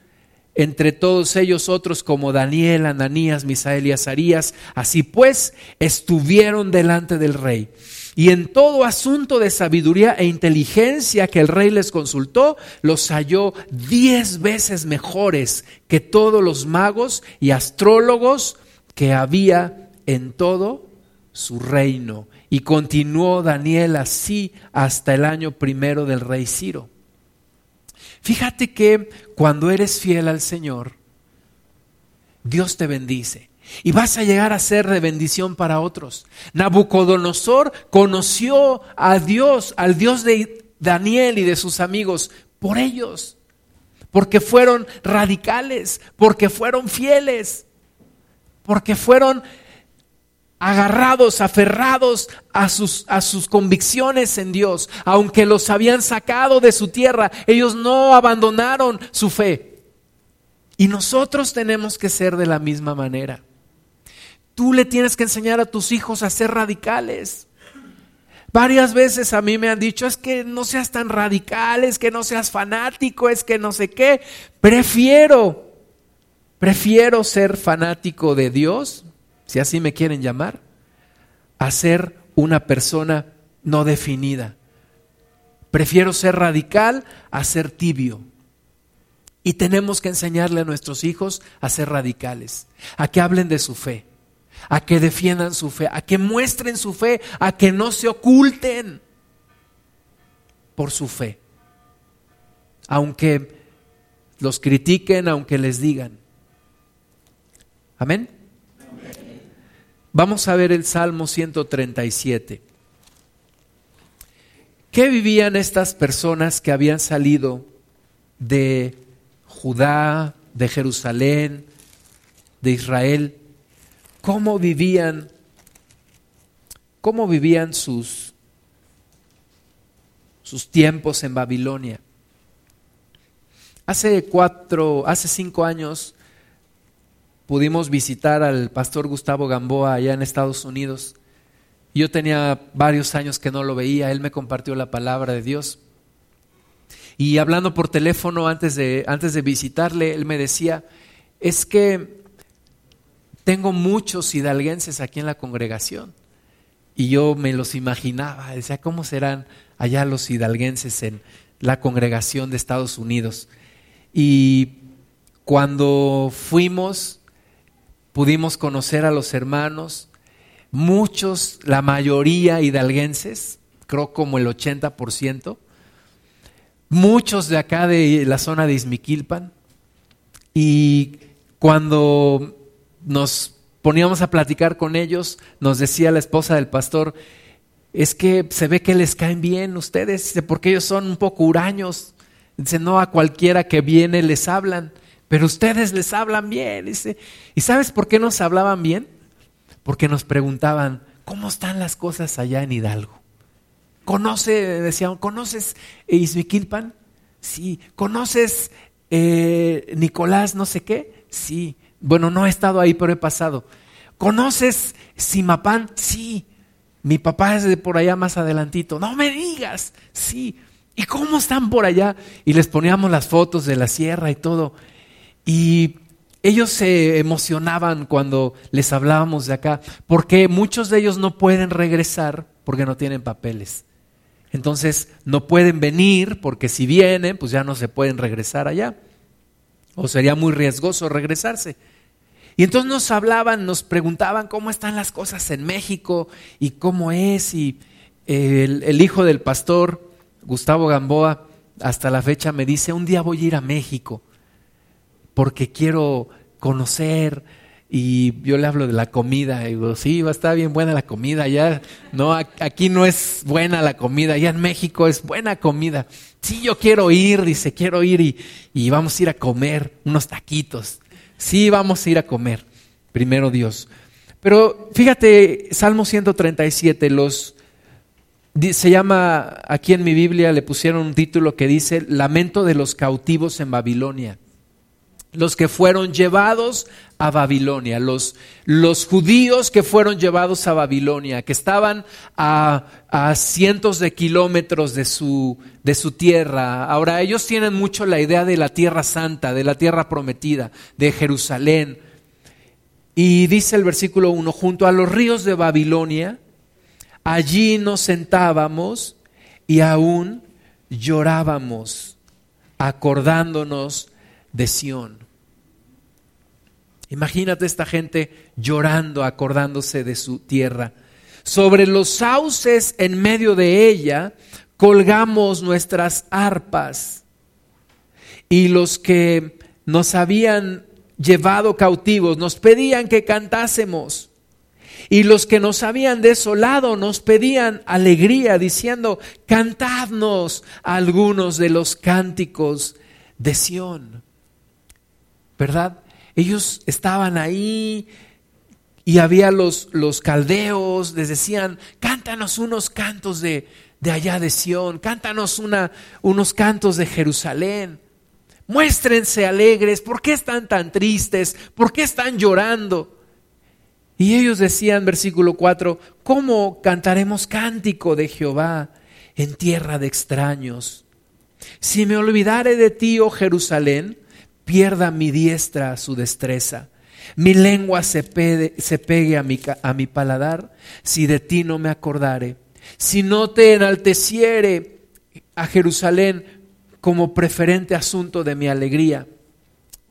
entre todos ellos otros como Daniel, Ananías, Misael y Azarías. Así pues, estuvieron delante del rey. Y en todo asunto de sabiduría e inteligencia que el rey les consultó, los halló diez veces mejores que todos los magos y astrólogos que había en todo su reino. Y continuó Daniel así hasta el año primero del rey Ciro. Fíjate que cuando eres fiel al Señor, Dios te bendice y vas a llegar a ser de bendición para otros. Nabucodonosor conoció a Dios, al Dios de Daniel y de sus amigos, por ellos, porque fueron radicales, porque fueron fieles, porque fueron agarrados, aferrados a sus, a sus convicciones en Dios. Aunque los habían sacado de su tierra, ellos no abandonaron su fe. Y nosotros tenemos que ser de la misma manera. Tú le tienes que enseñar a tus hijos a ser radicales. Varias veces a mí me han dicho, es que no seas tan radical, es que no seas fanático, es que no sé qué. Prefiero, prefiero ser fanático de Dios si así me quieren llamar, a ser una persona no definida. Prefiero ser radical a ser tibio. Y tenemos que enseñarle a nuestros hijos a ser radicales, a que hablen de su fe, a que defiendan su fe, a que muestren su fe, a que no se oculten por su fe. Aunque los critiquen, aunque les digan. Amén. Vamos a ver el Salmo 137. ¿Qué vivían estas personas que habían salido de Judá, de Jerusalén, de Israel? ¿Cómo vivían? ¿Cómo vivían sus, sus tiempos en Babilonia? Hace cuatro, hace cinco años pudimos visitar al pastor Gustavo Gamboa allá en Estados Unidos. Yo tenía varios años que no lo veía, él me compartió la palabra de Dios. Y hablando por teléfono antes de, antes de visitarle, él me decía, es que tengo muchos hidalguenses aquí en la congregación. Y yo me los imaginaba, decía, ¿cómo serán allá los hidalguenses en la congregación de Estados Unidos? Y cuando fuimos, pudimos conocer a los hermanos, muchos, la mayoría hidalguenses, creo como el 80%, muchos de acá de la zona de Izmiquilpan, y cuando nos poníamos a platicar con ellos, nos decía la esposa del pastor, es que se ve que les caen bien ustedes, porque ellos son un poco huraños. Dice, no a cualquiera que viene les hablan pero ustedes les hablan bien. Dice. ¿Y sabes por qué nos hablaban bien? Porque nos preguntaban, ¿cómo están las cosas allá en Hidalgo? ¿Conoce, decían, ¿conoces Izmiquilpan? Sí. ¿Conoces eh, Nicolás no sé qué? Sí. Bueno, no he estado ahí, pero he pasado. ¿Conoces Simapán? Sí. Mi papá es de por allá más adelantito. No me digas. Sí. ¿Y cómo están por allá? Y les poníamos las fotos de la sierra y todo. Y ellos se emocionaban cuando les hablábamos de acá, porque muchos de ellos no pueden regresar porque no tienen papeles. Entonces no pueden venir porque si vienen, pues ya no se pueden regresar allá. O sería muy riesgoso regresarse. Y entonces nos hablaban, nos preguntaban cómo están las cosas en México y cómo es. Y el, el hijo del pastor, Gustavo Gamboa, hasta la fecha me dice, un día voy a ir a México porque quiero conocer y yo le hablo de la comida y digo, sí, va a estar bien buena la comida, ya no aquí no es buena la comida, ya en México es buena comida. Sí, yo quiero ir, dice, quiero ir y, y vamos a ir a comer unos taquitos. Sí, vamos a ir a comer, primero Dios. Pero fíjate, Salmo 137, los se llama, aquí en mi Biblia le pusieron un título que dice Lamento de los cautivos en Babilonia los que fueron llevados a Babilonia, los, los, judíos que fueron llevados a Babilonia, que estaban a, a cientos de kilómetros de su, de su, tierra. Ahora, ellos tienen mucho la idea de la tierra santa, de la tierra prometida, de Jerusalén. Y dice el versículo 1, junto a los ríos de Babilonia, allí nos sentábamos y aún llorábamos, acordándonos de Sión. Imagínate esta gente llorando, acordándose de su tierra. Sobre los sauces en medio de ella colgamos nuestras arpas y los que nos habían llevado cautivos nos pedían que cantásemos. Y los que nos habían desolado nos pedían alegría, diciendo, cantadnos algunos de los cánticos de Sión. ¿Verdad? Ellos estaban ahí y había los, los caldeos, les decían, cántanos unos cantos de, de allá de Sión, cántanos una, unos cantos de Jerusalén. Muéstrense alegres, ¿por qué están tan tristes? ¿Por qué están llorando? Y ellos decían, versículo 4, ¿cómo cantaremos cántico de Jehová en tierra de extraños? Si me olvidare de ti, oh Jerusalén, pierda mi diestra su destreza, mi lengua se, pegue a mi, a mi paladar, si de ti no me acordare, si no te enalteciere a Jerusalén como preferente asunto de mi alegría.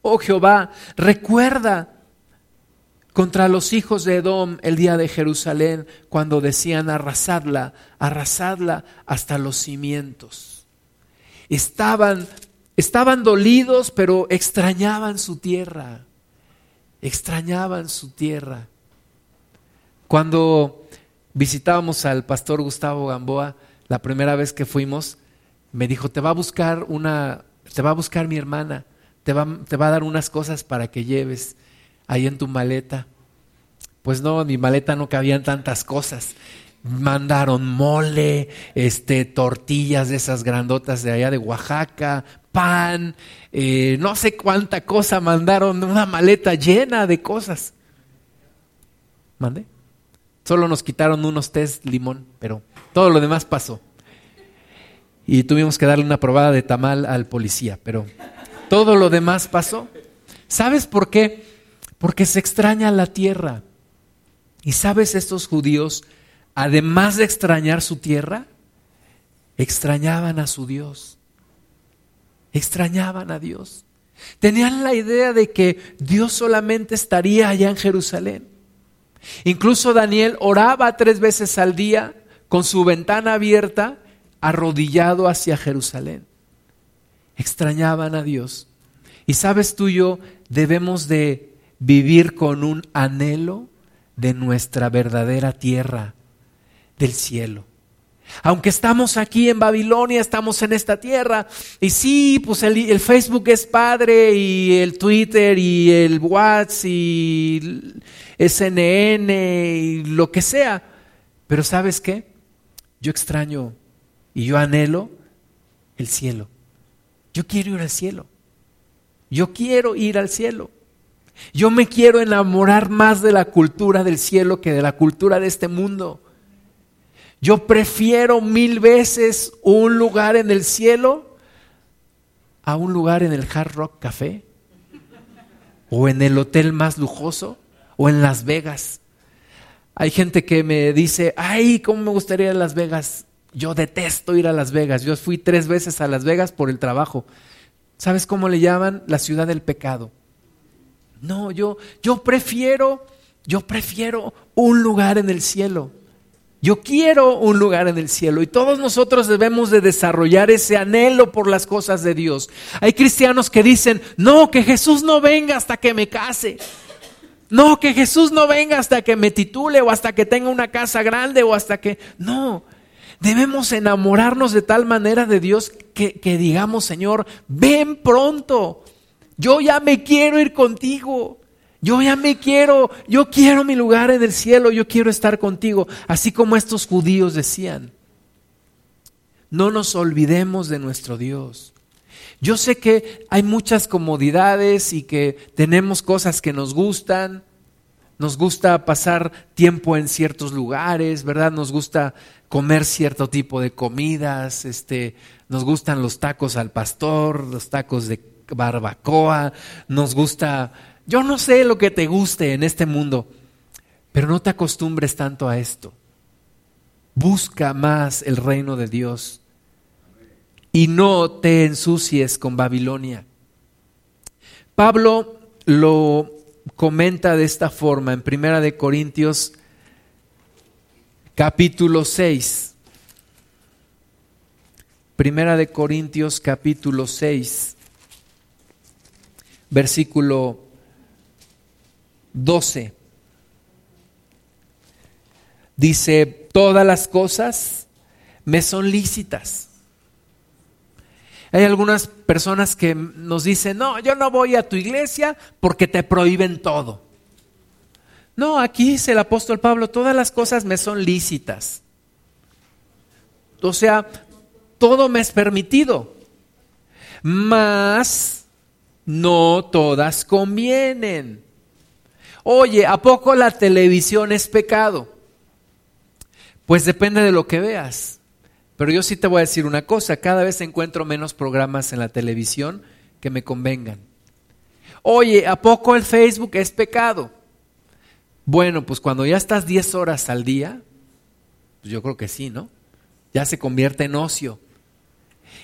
Oh Jehová, recuerda contra los hijos de Edom el día de Jerusalén, cuando decían arrasadla, arrasadla hasta los cimientos. Estaban Estaban dolidos, pero extrañaban su tierra. Extrañaban su tierra. Cuando visitábamos al pastor Gustavo Gamboa, la primera vez que fuimos, me dijo, te va a buscar una, te va a buscar mi hermana, te va, te va a dar unas cosas para que lleves ahí en tu maleta. Pues no, en mi maleta no cabían tantas cosas mandaron mole, este, tortillas de esas grandotas de allá de Oaxaca, pan, eh, no sé cuánta cosa mandaron, una maleta llena de cosas. ¿Mande? Solo nos quitaron unos test limón, pero todo lo demás pasó. Y tuvimos que darle una probada de tamal al policía, pero todo lo demás pasó. ¿Sabes por qué? Porque se extraña la tierra. Y sabes, estos judíos además de extrañar su tierra, extrañaban a su Dios. Extrañaban a Dios. Tenían la idea de que Dios solamente estaría allá en Jerusalén. Incluso Daniel oraba tres veces al día con su ventana abierta, arrodillado hacia Jerusalén. Extrañaban a Dios. Y sabes tú y yo, debemos de vivir con un anhelo de nuestra verdadera tierra, del cielo. Aunque estamos aquí en Babilonia, estamos en esta tierra, y sí, pues el, Facebook es padre, y el Twitter, y el WhatsApp, y SNN, y lo que sea, pero ¿sabes qué? Yo extraño y yo anhelo el cielo. Yo quiero ir al cielo. Yo quiero ir al cielo. Yo me quiero enamorar más de la cultura del cielo que de la cultura de este mundo. Yo prefiero mil veces un lugar en el cielo a un lugar en el Hard Rock Café o en el hotel más lujoso o en Las Vegas. Hay gente que me dice, ay, ¿cómo me gustaría ir a Las Vegas? Yo detesto ir a Las Vegas. Yo fui tres veces a Las Vegas por el trabajo. ¿Sabes cómo le llaman? La ciudad del pecado. No, yo, yo prefiero, yo prefiero un lugar en el cielo. Yo quiero un lugar en el cielo y todos nosotros debemos de desarrollar ese anhelo por las cosas de Dios. Hay cristianos que dicen, no, que Jesús no venga hasta que me case. No, que Jesús no venga hasta que me titule o hasta que tenga una casa grande o hasta que... No, debemos enamorarnos de tal manera de Dios que, que digamos, Señor, ven pronto. Yo ya me quiero ir contigo. Yo ya me quiero, yo quiero mi lugar en el cielo, yo quiero estar contigo, así como estos judíos decían. No nos olvidemos de nuestro Dios. Yo sé que hay muchas comodidades y que tenemos cosas que nos gustan. Nos gusta pasar tiempo en ciertos lugares, ¿verdad? Nos gusta comer cierto tipo de comidas, este, nos gustan los tacos al pastor, los tacos de barbacoa, nos gusta yo no sé lo que te guste en este mundo, pero no te acostumbres tanto a esto. Busca más el reino de Dios y no te ensucies con Babilonia. Pablo lo comenta de esta forma en Primera de Corintios capítulo 6. Primera de Corintios capítulo 6 versículo 12. Dice, todas las cosas me son lícitas. Hay algunas personas que nos dicen, no, yo no voy a tu iglesia porque te prohíben todo. No, aquí dice el apóstol Pablo, todas las cosas me son lícitas. O sea, todo me es permitido, mas no todas convienen. Oye, ¿a poco la televisión es pecado? Pues depende de lo que veas. Pero yo sí te voy a decir una cosa, cada vez encuentro menos programas en la televisión que me convengan. Oye, ¿a poco el Facebook es pecado? Bueno, pues cuando ya estás 10 horas al día, pues yo creo que sí, ¿no? Ya se convierte en ocio.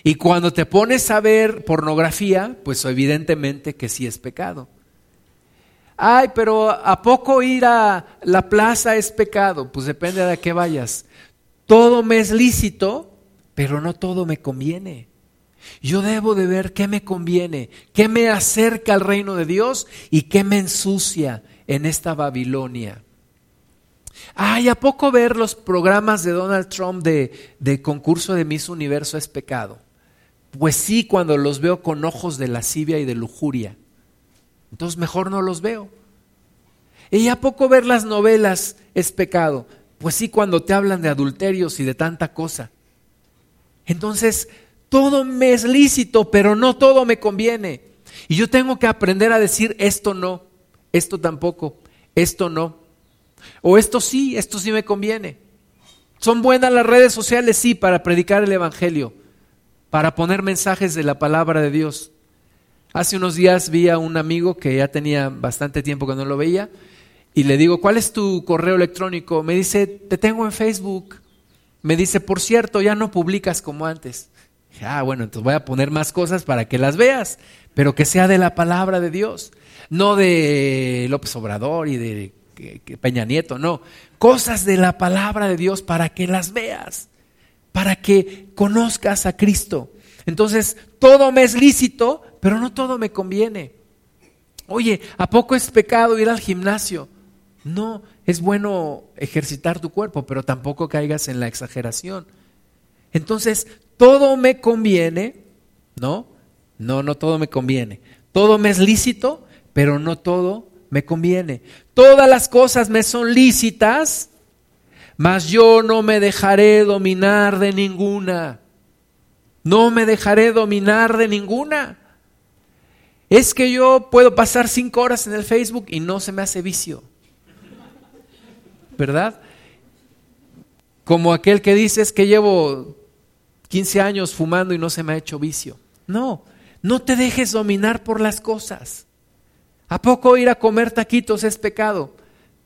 Y cuando te pones a ver pornografía, pues evidentemente que sí es pecado. Ay, pero ¿a poco ir a la plaza es pecado? Pues depende de a qué vayas. Todo me es lícito, pero no todo me conviene. Yo debo de ver qué me conviene, qué me acerca al reino de Dios y qué me ensucia en esta Babilonia. Ay, ¿a poco ver los programas de Donald Trump de, de concurso de Miss Universo es pecado? Pues sí, cuando los veo con ojos de lascivia y de lujuria. Entonces mejor no los veo. ¿Y a poco ver las novelas es pecado? Pues sí, cuando te hablan de adulterios y de tanta cosa. Entonces, todo me es lícito, pero no todo me conviene. Y yo tengo que aprender a decir esto no, esto tampoco, esto no. O esto sí, esto sí me conviene. ¿Son buenas las redes sociales? Sí, para predicar el Evangelio, para poner mensajes de la palabra de Dios. Hace unos días vi a un amigo que ya tenía bastante tiempo que no lo veía y le digo, ¿cuál es tu correo electrónico? Me dice, te tengo en Facebook. Me dice, por cierto, ya no publicas como antes. ah, bueno, entonces voy a poner más cosas para que las veas, pero que sea de la palabra de Dios, no de López Obrador y de Peña Nieto, no. Cosas de la palabra de Dios para que las veas, para que conozcas a Cristo. Entonces, todo me es lícito, pero no todo me conviene. Oye, ¿a poco es pecado ir al gimnasio? No, es bueno ejercitar tu cuerpo, pero tampoco caigas en la exageración. Entonces, todo me conviene, ¿no? No, no todo me conviene. Todo me es lícito, pero no todo me conviene. Todas las cosas me son lícitas, mas yo no me dejaré dominar de ninguna. No me dejaré dominar de ninguna. Es que yo puedo pasar cinco horas en el Facebook y no se me hace vicio. ¿Verdad? Como aquel que dice es que llevo 15 años fumando y no se me ha hecho vicio. No, no te dejes dominar por las cosas. ¿A poco ir a comer taquitos es pecado?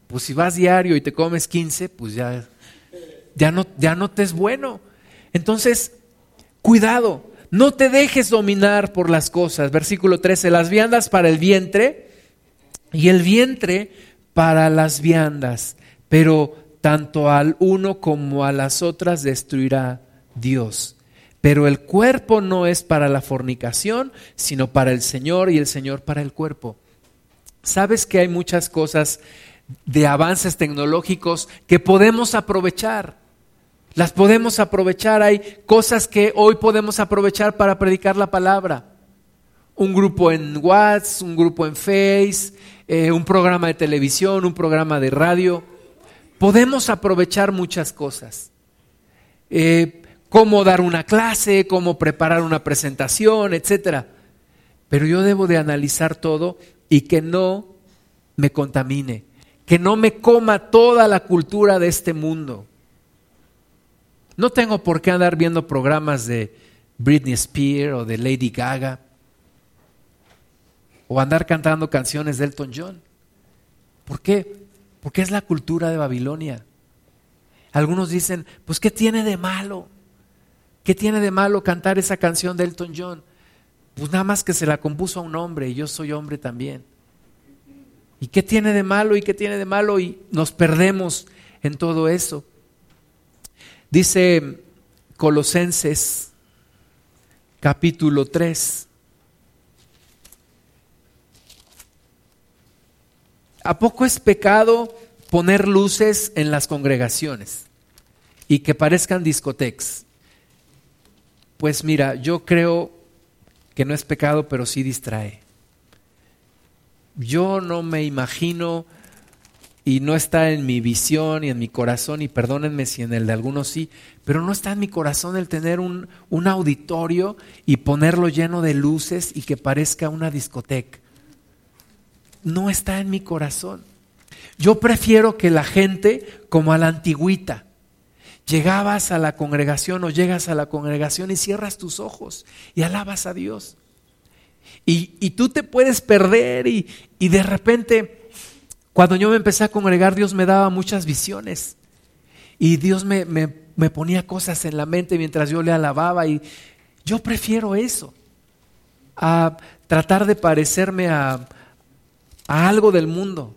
Pues si vas diario y te comes 15, pues ya, ya, no, ya no te es bueno. Entonces, Cuidado, no te dejes dominar por las cosas. Versículo 13, las viandas para el vientre y el vientre para las viandas, pero tanto al uno como a las otras destruirá Dios. Pero el cuerpo no es para la fornicación, sino para el Señor y el Señor para el cuerpo. Sabes que hay muchas cosas de avances tecnológicos que podemos aprovechar. Las podemos aprovechar. Hay cosas que hoy podemos aprovechar para predicar la palabra. Un grupo en WhatsApp, un grupo en Face, eh, un programa de televisión, un programa de radio. Podemos aprovechar muchas cosas. Eh, cómo dar una clase, cómo preparar una presentación, etcétera. Pero yo debo de analizar todo y que no me contamine, que no me coma toda la cultura de este mundo. No tengo por qué andar viendo programas de Britney Spears o de Lady Gaga o andar cantando canciones de Elton John. ¿Por qué? Porque es la cultura de Babilonia. Algunos dicen, pues ¿qué tiene de malo? ¿Qué tiene de malo cantar esa canción de Elton John? Pues nada más que se la compuso a un hombre y yo soy hombre también. ¿Y qué tiene de malo? ¿Y qué tiene de malo? Y nos perdemos en todo eso. Dice Colosenses capítulo 3. ¿A poco es pecado poner luces en las congregaciones y que parezcan discotecas? Pues mira, yo creo que no es pecado, pero sí distrae. Yo no me imagino y no está en mi visión y en mi corazón, y perdónenme si en el de algunos sí, pero no está en mi corazón el tener un, un auditorio y ponerlo lleno de luces y que parezca una discoteca. No está en mi corazón. Yo prefiero que la gente, como a la antigüita, llegabas a la congregación o llegas a la congregación y cierras tus ojos y alabas a Dios. Y, tú te puedes perder y, de repente, cuando yo me empecé a congregar, Dios me daba muchas visiones. Y Dios me, me ponía cosas en la mente mientras yo le alababa. Y yo prefiero eso a tratar de parecerme a, a algo del mundo.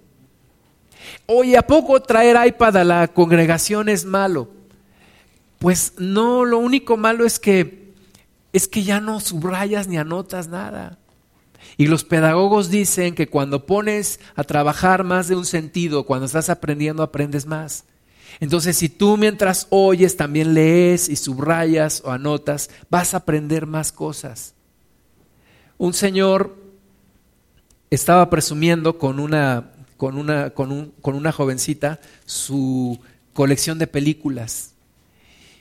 Oye, ¿a poco traer iPad a la congregación es malo? Pues no, lo único malo es que es que ya no subrayas ni anotas nada. Y los pedagogos dicen que cuando pones a trabajar más de un sentido, cuando estás aprendiendo, aprendes más. Entonces, si tú mientras oyes también lees y subrayas o anotas, vas a aprender más cosas. Un señor estaba presumiendo con una, con una, con con una jovencita su colección de películas.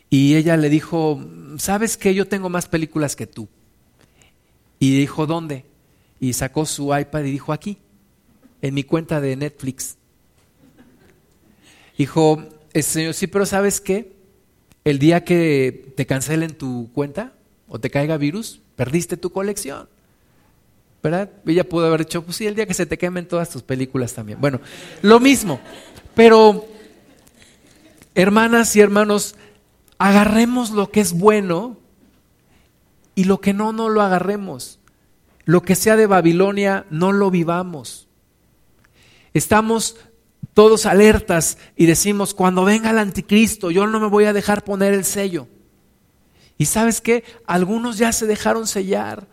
Y ella le dijo, ¿sabes qué? Yo tengo más películas que tú. Y dijo, ¿dónde? Y sacó su iPad y dijo, aquí, en mi cuenta de Netflix. Dijo, el señor, sí, pero ¿sabes qué? El día que te cancelen tu cuenta o te caiga virus, perdiste tu colección. ¿Verdad? Ella pudo haber dicho, pues sí, el día que se te quemen todas tus películas también. Bueno, lo mismo. Pero, hermanas y hermanos, agarremos lo que es bueno y lo que no, no lo agarremos. Lo que sea de Babilonia, no lo vivamos. Estamos todos alertas y decimos, cuando venga el anticristo, yo no me voy a dejar poner el sello. Y sabes qué, algunos ya se dejaron sellar,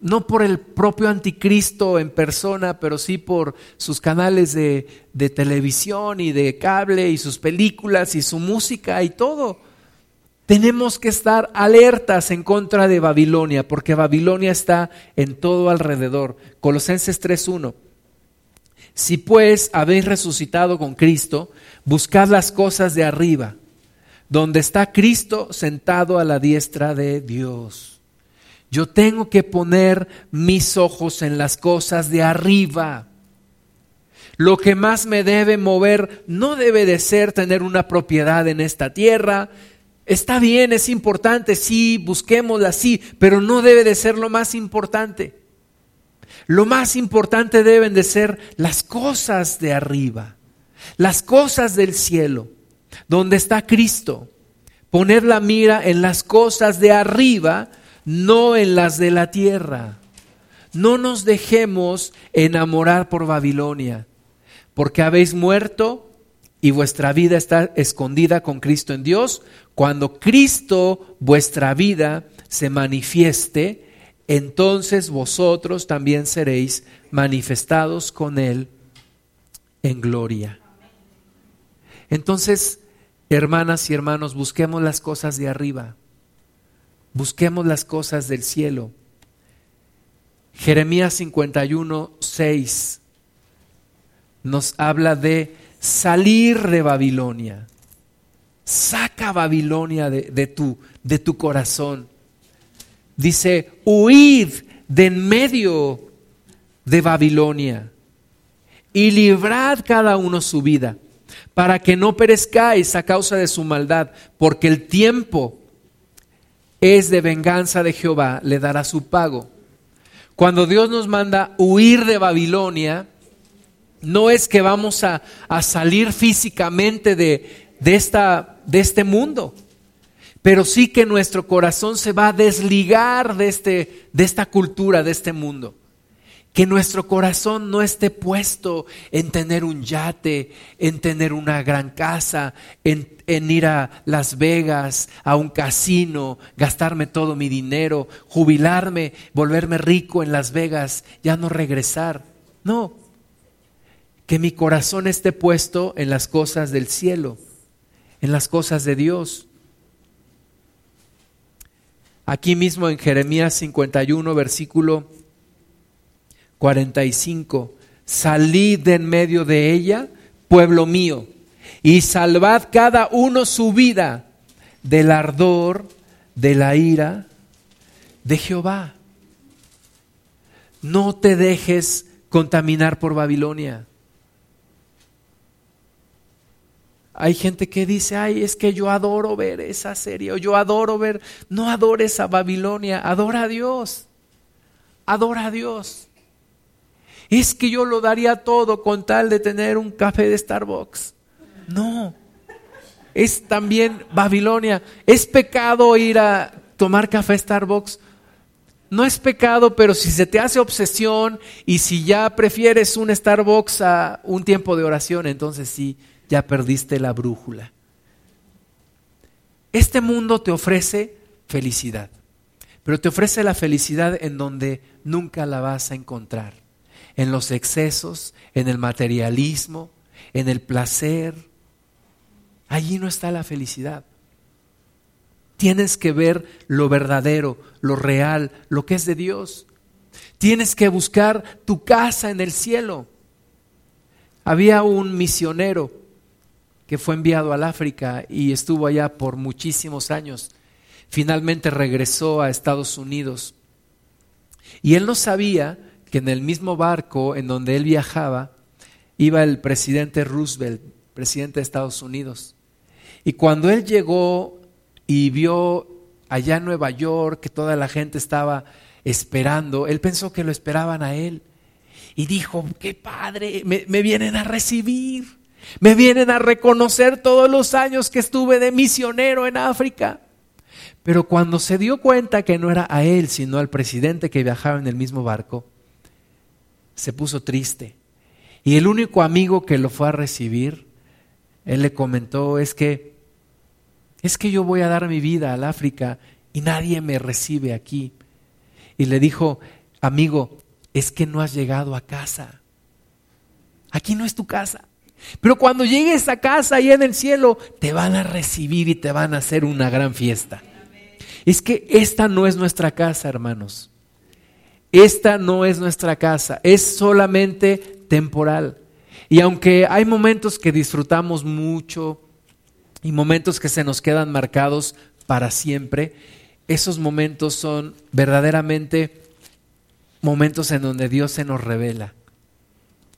no por el propio anticristo en persona, pero sí por sus canales de, de televisión y de cable y sus películas y su música y todo. Tenemos que estar alertas en contra de Babilonia, porque Babilonia está en todo alrededor. Colosenses 3.1. Si pues habéis resucitado con Cristo, buscad las cosas de arriba, donde está Cristo sentado a la diestra de Dios. Yo tengo que poner mis ojos en las cosas de arriba. Lo que más me debe mover no debe de ser tener una propiedad en esta tierra, Está bien, es importante, sí, busquémosla, así, pero no debe de ser lo más importante. Lo más importante deben de ser las cosas de arriba, las cosas del cielo, donde está Cristo. Poner la mira en las cosas de arriba, no en las de la tierra. no nos dejemos enamorar por Babilonia, porque habéis muerto y vuestra vida está escondida con Cristo en Dios. Cuando Cristo, vuestra vida, se manifieste, entonces vosotros también seréis manifestados con Él en gloria. Entonces, hermanas y hermanos, busquemos las cosas de arriba, busquemos las cosas del cielo. Jeremías 51, 6 nos habla de salir de Babilonia. Saca Babilonia de, tu, de tu corazón. Dice, huid de en medio de Babilonia y librad cada uno su vida, para que no perezcáis a causa de su maldad, porque el tiempo es de venganza de Jehová, le dará su pago. Cuando Dios nos manda huir de Babilonia, no es que vamos a, salir físicamente de, esta, de este mundo, pero sí que nuestro corazón se va a desligar de, este, de esta cultura, de este mundo. Que nuestro corazón no esté puesto en tener un yate, en tener una gran casa, en, en, ir a Las Vegas, a un casino, gastarme todo mi dinero, jubilarme, volverme rico en Las Vegas, ya no regresar. No, que mi corazón esté puesto en las cosas del cielo, en las cosas de Dios. Aquí mismo en Jeremías 51, versículo 45, salid de en medio de ella, pueblo mío, y salvad cada uno su vida del ardor, de la ira de Jehová. No te dejes contaminar por Babilonia. Hay gente que dice, ay, es que yo adoro ver esa serie, o yo adoro ver, no adores a Babilonia, adora a Dios, adora a Dios. Es que yo lo daría todo con tal de tener un café de Starbucks. No, es también Babilonia. ¿Es pecado ir a tomar café Starbucks? No es pecado, pero si se te hace obsesión y si ya prefieres un Starbucks a un tiempo de oración, entonces sí, ya perdiste la brújula. Este mundo te ofrece felicidad, pero te ofrece la felicidad en donde nunca la vas a encontrar, en los excesos, en el materialismo, en el placer. Allí no está la felicidad. Tienes que ver lo verdadero, lo real, lo que es de Dios. Tienes que buscar tu casa en el cielo. Había un misionero que fue enviado al África y estuvo allá por muchísimos años. Finalmente regresó a Estados Unidos. Y él no sabía que en el mismo barco en donde él viajaba iba el presidente Roosevelt, presidente de Estados Unidos. Y cuando él llegó y vio allá en Nueva York que toda la gente estaba esperando, él pensó que lo esperaban a él. Y dijo, qué padre, me, me vienen a recibir. Me vienen a reconocer todos los años que estuve de misionero en África. Pero cuando se dio cuenta que no era a él, sino al presidente que viajaba en el mismo barco, se puso triste. Y el único amigo que lo fue a recibir, él le comentó, es que, es que yo voy a dar mi vida al África y nadie me recibe aquí. Y le dijo, amigo, es que no has llegado a casa. Aquí no es tu casa. Pero cuando llegues a casa y en el cielo, te van a recibir y te van a hacer una gran fiesta. Es que esta no es nuestra casa, hermanos. Esta no es nuestra casa, es solamente temporal. Y aunque hay momentos que disfrutamos mucho y momentos que se nos quedan marcados para siempre, esos momentos son verdaderamente momentos en donde Dios se nos revela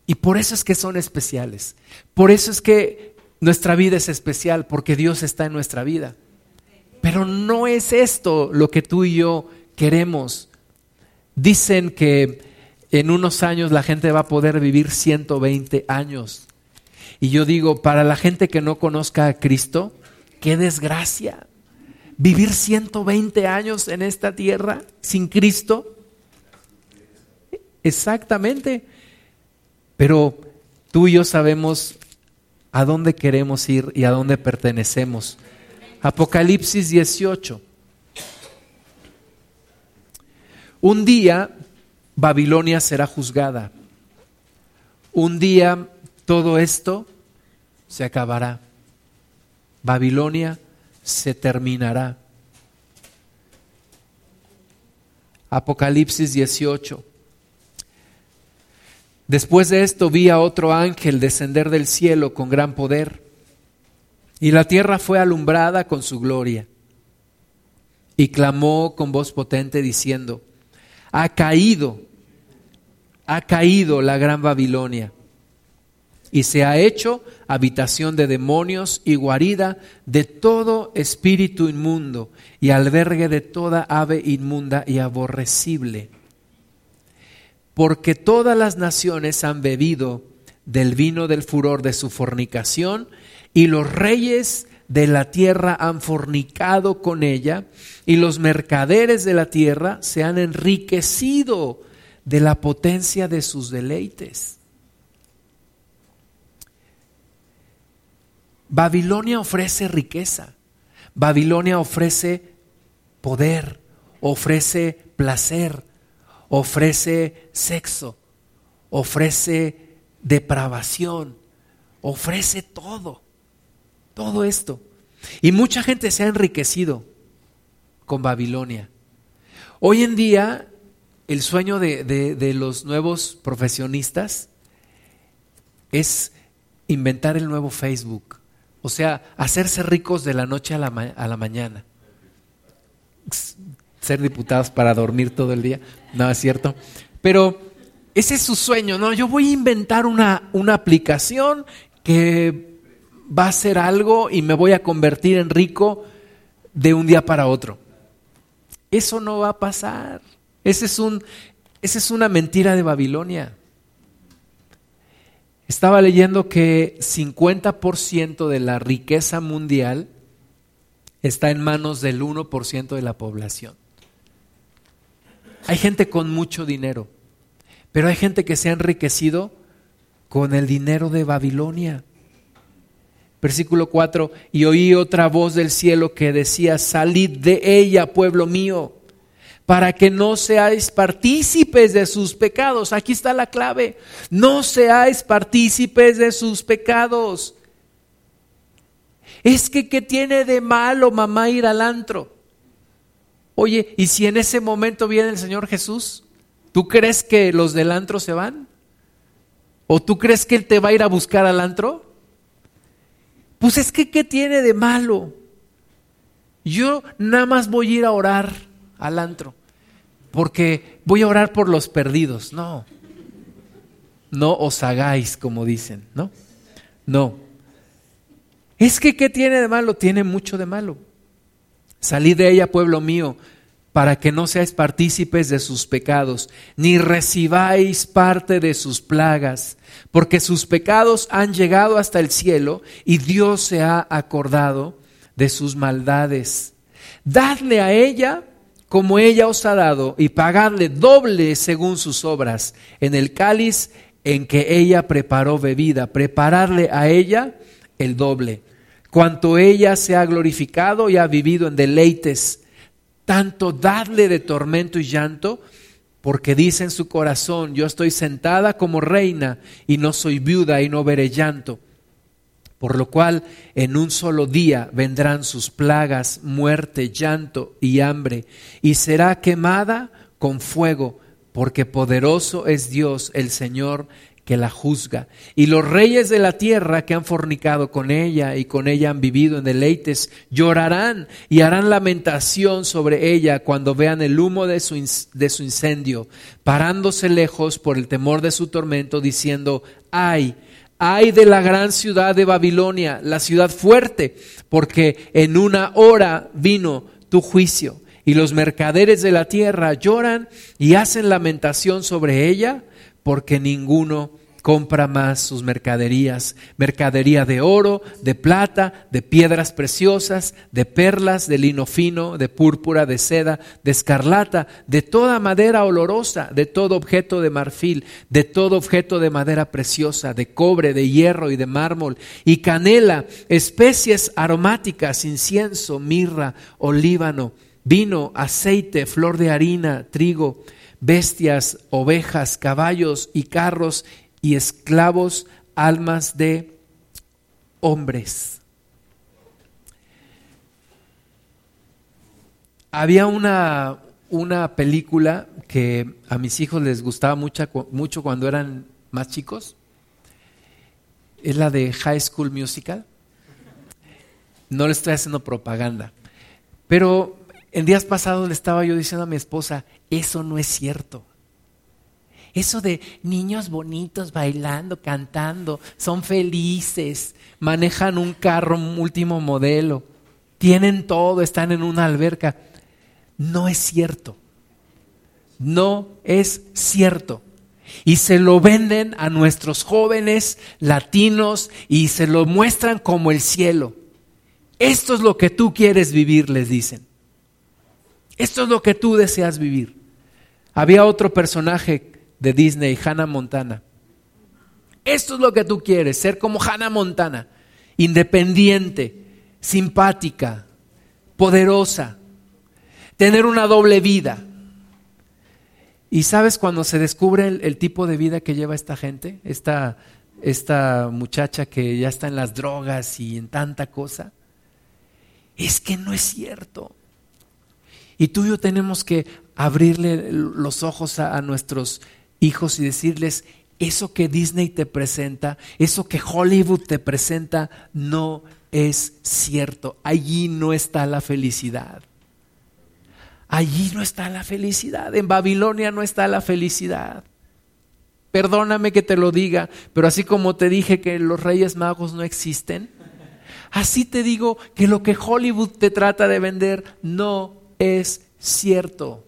y por eso es que son especiales. Por eso es que nuestra vida es especial, porque Dios está en nuestra vida. Pero no es esto lo que tú y yo queremos. Dicen que en unos años la gente va a poder vivir 120 años. Y yo digo, para la gente que no conozca a Cristo, qué desgracia. Vivir 120 años en esta tierra sin Cristo Exactamente. Pero tú y yo sabemos a dónde queremos ir y a dónde pertenecemos. Apocalipsis 18. Un día Babilonia será juzgada. Un día todo esto se acabará. Babilonia se terminará. Apocalipsis 18. Después de esto vi a otro ángel descender del cielo con gran poder, y la tierra fue alumbrada con su gloria. Y clamó con voz potente diciendo, ha caído, ha caído la gran Babilonia, y se ha hecho habitación de demonios y guarida de todo espíritu inmundo y albergue de toda ave inmunda y aborrecible. Porque todas las naciones han bebido del vino del furor de su fornicación y los reyes de la tierra han fornicado con ella y los mercaderes de la tierra se han enriquecido de la potencia de sus deleites. Babilonia ofrece riqueza, Babilonia ofrece poder, ofrece placer, ofrece sexo, ofrece depravación, ofrece todo, todo esto. Y mucha gente se ha enriquecido con Babilonia. Hoy en día, el sueño de, de los nuevos profesionistas es inventar el nuevo Facebook o sea, hacerse ricos de la noche a la, a la mañana. Ser diputados para dormir todo el día. No, es cierto. Pero ese es su sueño, ¿no? Yo voy a inventar una, una aplicación que va a hacer algo y me voy a convertir en rico de un día para otro. Eso no va a pasar. Es un, esa es una mentira de Babilonia. Estaba leyendo que 50% de la riqueza mundial está en manos del 1% de la población. Hay gente con mucho dinero, pero hay gente que se ha enriquecido con el dinero de Babilonia. Versículo 4, y oí otra voz del cielo que decía, salid de ella, pueblo mío para que no seáis partícipes de sus pecados. Aquí está la clave. No seáis partícipes de sus pecados. Es que, ¿qué tiene de malo mamá ir al antro? Oye, ¿y si en ese momento viene el Señor Jesús? ¿Tú crees que los del antro se van? ¿O tú crees que Él te va a ir a buscar al antro? Pues es que, ¿qué tiene de malo? Yo nada más voy a ir a orar al antro, porque voy a orar por los perdidos. No, no os hagáis como dicen, ¿no? No. Es que, ¿qué tiene de malo? Tiene mucho de malo. Salid de ella, pueblo mío, para que no seáis partícipes de sus pecados, ni recibáis parte de sus plagas, porque sus pecados han llegado hasta el cielo y Dios se ha acordado de sus maldades. Dadle a ella como ella os ha dado, y pagadle doble según sus obras, en el cáliz en que ella preparó bebida, prepararle a ella el doble. Cuanto ella se ha glorificado y ha vivido en deleites, tanto dadle de tormento y llanto, porque dice en su corazón, yo estoy sentada como reina y no soy viuda y no veré llanto. Por lo cual en un solo día vendrán sus plagas, muerte, llanto y hambre, y será quemada con fuego, porque poderoso es Dios el Señor que la juzga. Y los reyes de la tierra que han fornicado con ella y con ella han vivido en deleites, llorarán y harán lamentación sobre ella cuando vean el humo de su, de su incendio, parándose lejos por el temor de su tormento, diciendo, ay, Ay de la gran ciudad de Babilonia, la ciudad fuerte, porque en una hora vino tu juicio. Y los mercaderes de la tierra lloran y hacen lamentación sobre ella, porque ninguno compra más sus mercaderías, mercadería de oro, de plata, de piedras preciosas, de perlas, de lino fino, de púrpura, de seda, de escarlata, de toda madera olorosa, de todo objeto de marfil, de todo objeto de madera preciosa, de cobre, de hierro y de mármol, y canela, especies aromáticas, incienso, mirra, olíbano, vino, aceite, flor de harina, trigo, bestias, ovejas, caballos y carros y esclavos, almas de hombres. Había una, una película que a mis hijos les gustaba mucho, mucho cuando eran más chicos. Es la de High School Musical. No le estoy haciendo propaganda. Pero en días pasados le estaba yo diciendo a mi esposa, eso no es cierto. Eso de niños bonitos bailando, cantando, son felices, manejan un carro último modelo, tienen todo, están en una alberca. No es cierto. No es cierto. Y se lo venden a nuestros jóvenes latinos y se lo muestran como el cielo. Esto es lo que tú quieres vivir, les dicen. Esto es lo que tú deseas vivir. Había otro personaje de Disney, Hannah Montana. Esto es lo que tú quieres, ser como Hannah Montana, independiente, simpática, poderosa, tener una doble vida. ¿Y sabes cuando se descubre el, tipo de vida que lleva esta gente? Esta, esta muchacha que ya está en las drogas y en tanta cosa. Es que no es cierto. Y tú y yo tenemos que abrirle los ojos a nuestros hijos y decirles, eso que Disney te presenta, eso que Hollywood te presenta, no es cierto. Allí no está la felicidad. Allí no está la felicidad. En Babilonia no está la felicidad. Perdóname que te lo diga, pero así como te dije que los reyes magos no existen, así te digo que lo que Hollywood te trata de vender no es cierto.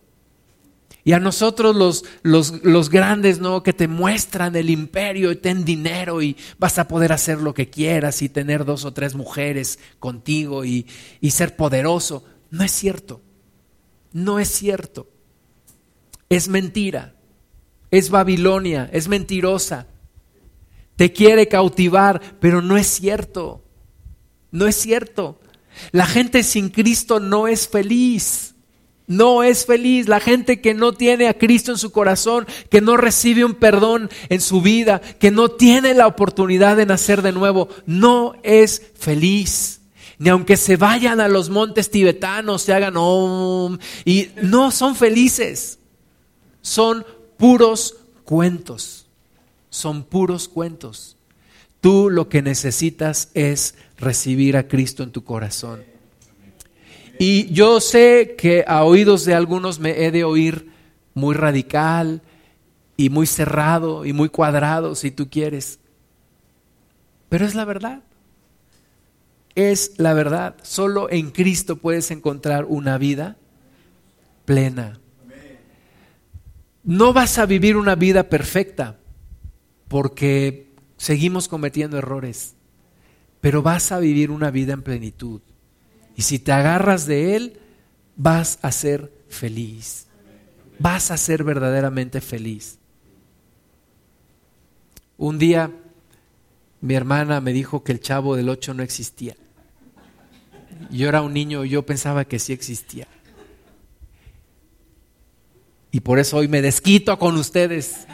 Y a nosotros los, los, los, grandes, ¿no? Que te muestran el imperio y ten dinero y vas a poder hacer lo que quieras y tener dos o tres mujeres contigo y, y ser poderoso. No es cierto. No es cierto. Es mentira. Es Babilonia. Es mentirosa. Te quiere cautivar, pero no es cierto. No es cierto. La gente sin Cristo no es feliz no es feliz. La gente que no tiene a Cristo en su corazón, que no recibe un perdón en su vida, que no tiene la oportunidad de nacer de nuevo, no es feliz. Ni aunque se vayan a los montes tibetanos, se hagan om, y no son felices. Son puros cuentos. Son puros cuentos. Tú lo que necesitas es recibir a Cristo en tu corazón. Y yo sé que a oídos de algunos me he de oír muy radical y muy cerrado y muy cuadrado, si tú quieres. Pero es la verdad. Es la verdad. Solo en Cristo puedes encontrar una vida plena. No vas a vivir una vida perfecta porque seguimos cometiendo errores, pero vas a vivir una vida en plenitud. Y si te agarras de Él, vas a ser feliz. Vas a ser verdaderamente feliz. Un día mi hermana me dijo que el chavo del 8 no existía. Yo era un niño y yo pensaba que sí existía. Y por eso hoy me desquito con ustedes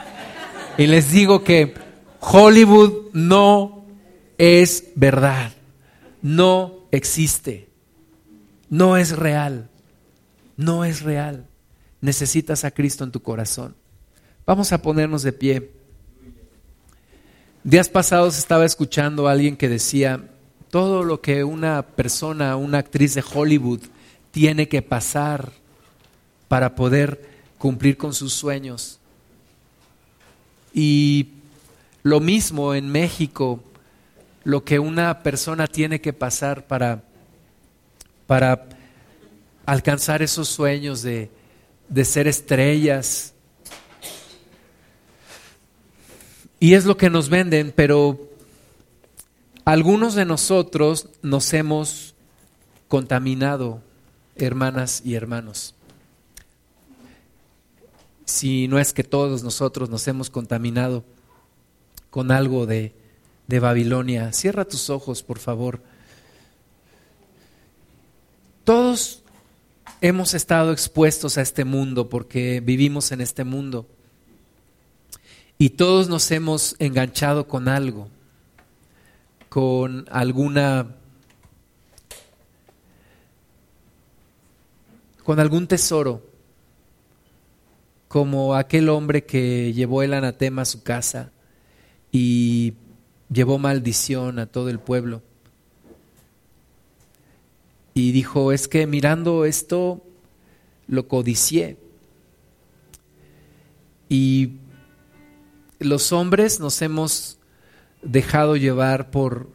y les digo que Hollywood no es verdad, no existe no es real. No es real. Necesitas a Cristo en tu corazón. Vamos a ponernos de pie. Días pasados estaba escuchando a alguien que decía, todo lo que una persona, una actriz de Hollywood tiene que pasar para poder cumplir con sus sueños. Y lo mismo en México, lo que una persona tiene que pasar para para alcanzar esos sueños de, ser estrellas. Y es lo que nos venden, pero algunos de nosotros nos hemos contaminado, hermanas y hermanos. Si no es que todos nosotros nos hemos contaminado con algo de, de Babilonia, cierra tus ojos, por favor. Todos hemos estado expuestos a este mundo porque vivimos en este mundo. Y todos nos hemos enganchado con algo, con alguna, con algún tesoro, como aquel hombre que llevó el anatema a su casa y llevó maldición a todo el pueblo. Y dijo, es que mirando esto lo codicié. Y los hombres nos hemos dejado llevar por,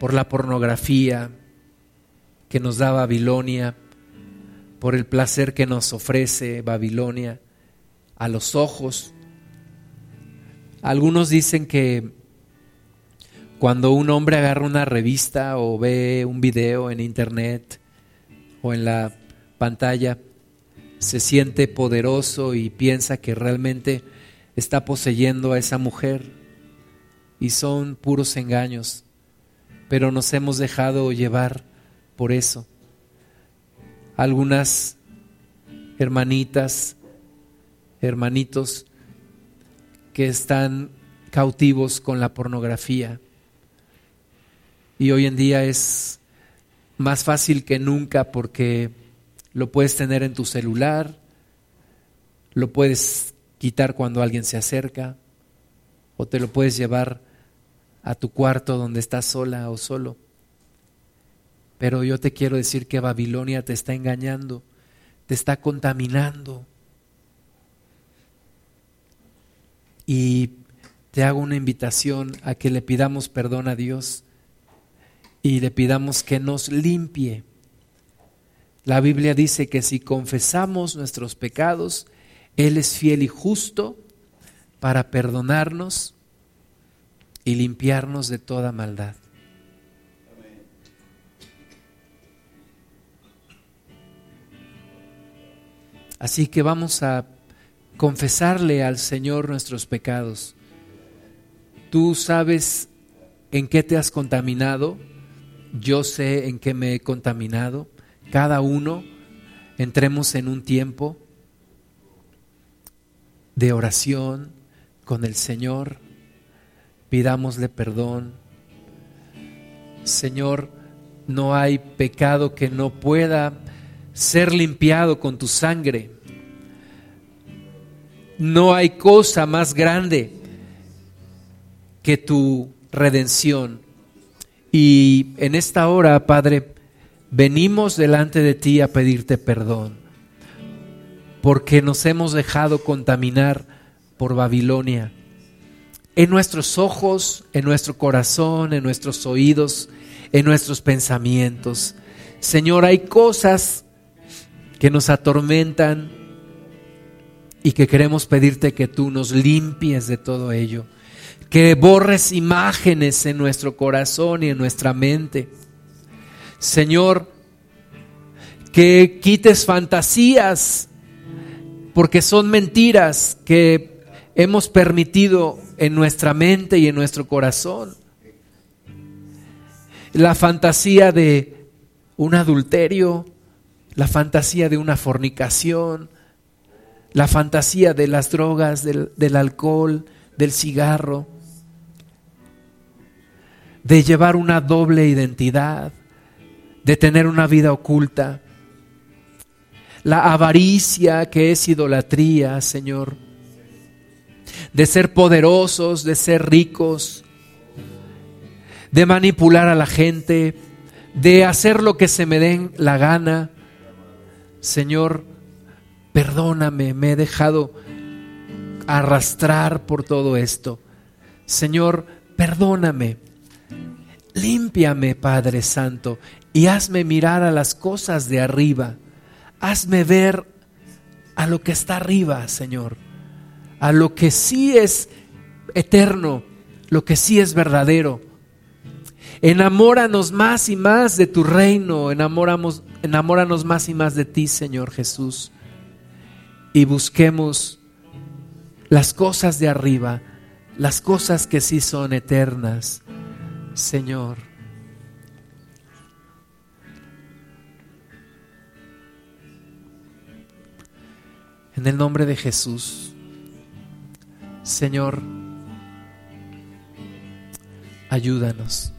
por la pornografía que nos da Babilonia, por el placer que nos ofrece Babilonia a los ojos. Algunos dicen que cuando un hombre agarra una revista o ve un video en internet o en la pantalla, se siente poderoso y piensa que realmente está poseyendo a esa mujer. Y son puros engaños, pero nos hemos dejado llevar por eso. Algunas hermanitas, hermanitos que están cautivos con la pornografía y hoy en día es más fácil que nunca porque lo puedes tener en tu celular, lo puedes quitar cuando alguien se acerca o te lo puedes llevar a tu cuarto donde estás sola o solo. Pero yo te quiero decir que Babilonia te está engañando, te está contaminando. Y te hago una invitación a que le pidamos perdón a Dios y le pidamos que nos limpie. La Biblia dice que si confesamos nuestros pecados, él es fiel y justo para perdonarnos y limpiarnos de toda maldad. Así que vamos a confesarle al Señor nuestros pecados. Tú sabes en qué te has contaminado, yo sé en qué me he contaminado. Cada uno entremos en un tiempo de oración con el Señor, pidámosle perdón. Señor, no hay pecado que no pueda ser limpiado con tu sangre. No hay cosa más grande que tu redención. Y en esta hora, Padre, venimos delante de ti a pedirte perdón porque nos hemos dejado contaminar por Babilonia. En nuestros ojos, en nuestro corazón, en nuestros oídos, en nuestros pensamientos. Señor, hay cosas que nos atormentan y que queremos pedirte que tú nos limpies de todo ello, que borres imágenes en nuestro corazón y en nuestra mente. Señor, que quites fantasías porque son mentiras que hemos permitido en nuestra mente y en nuestro corazón. La fantasía de un adulterio, la fantasía de una fornicación, la fantasía de las drogas, del, del alcohol, del cigarro, de llevar una doble identidad, de tener una vida oculta la avaricia que es idolatría, Señor, de ser poderosos, de ser ricos, de manipular a la gente, de hacer lo que se me den la gana. Señor, perdóname, me he dejado arrastrar por todo esto. Señor, perdóname. Límpiame, Padre Santo, y hazme mirar a las cosas de arriba hazme ver a lo que está arriba, Señor, a lo que sí es eterno, lo que sí es verdadero. Enamóranos más y más de tu reino, enamóranos más y más de ti, Señor Jesús. Y busquemos las cosas de arriba, las cosas que sí son eternas, Señor. En el nombre de Jesús, Señor, ayúdanos.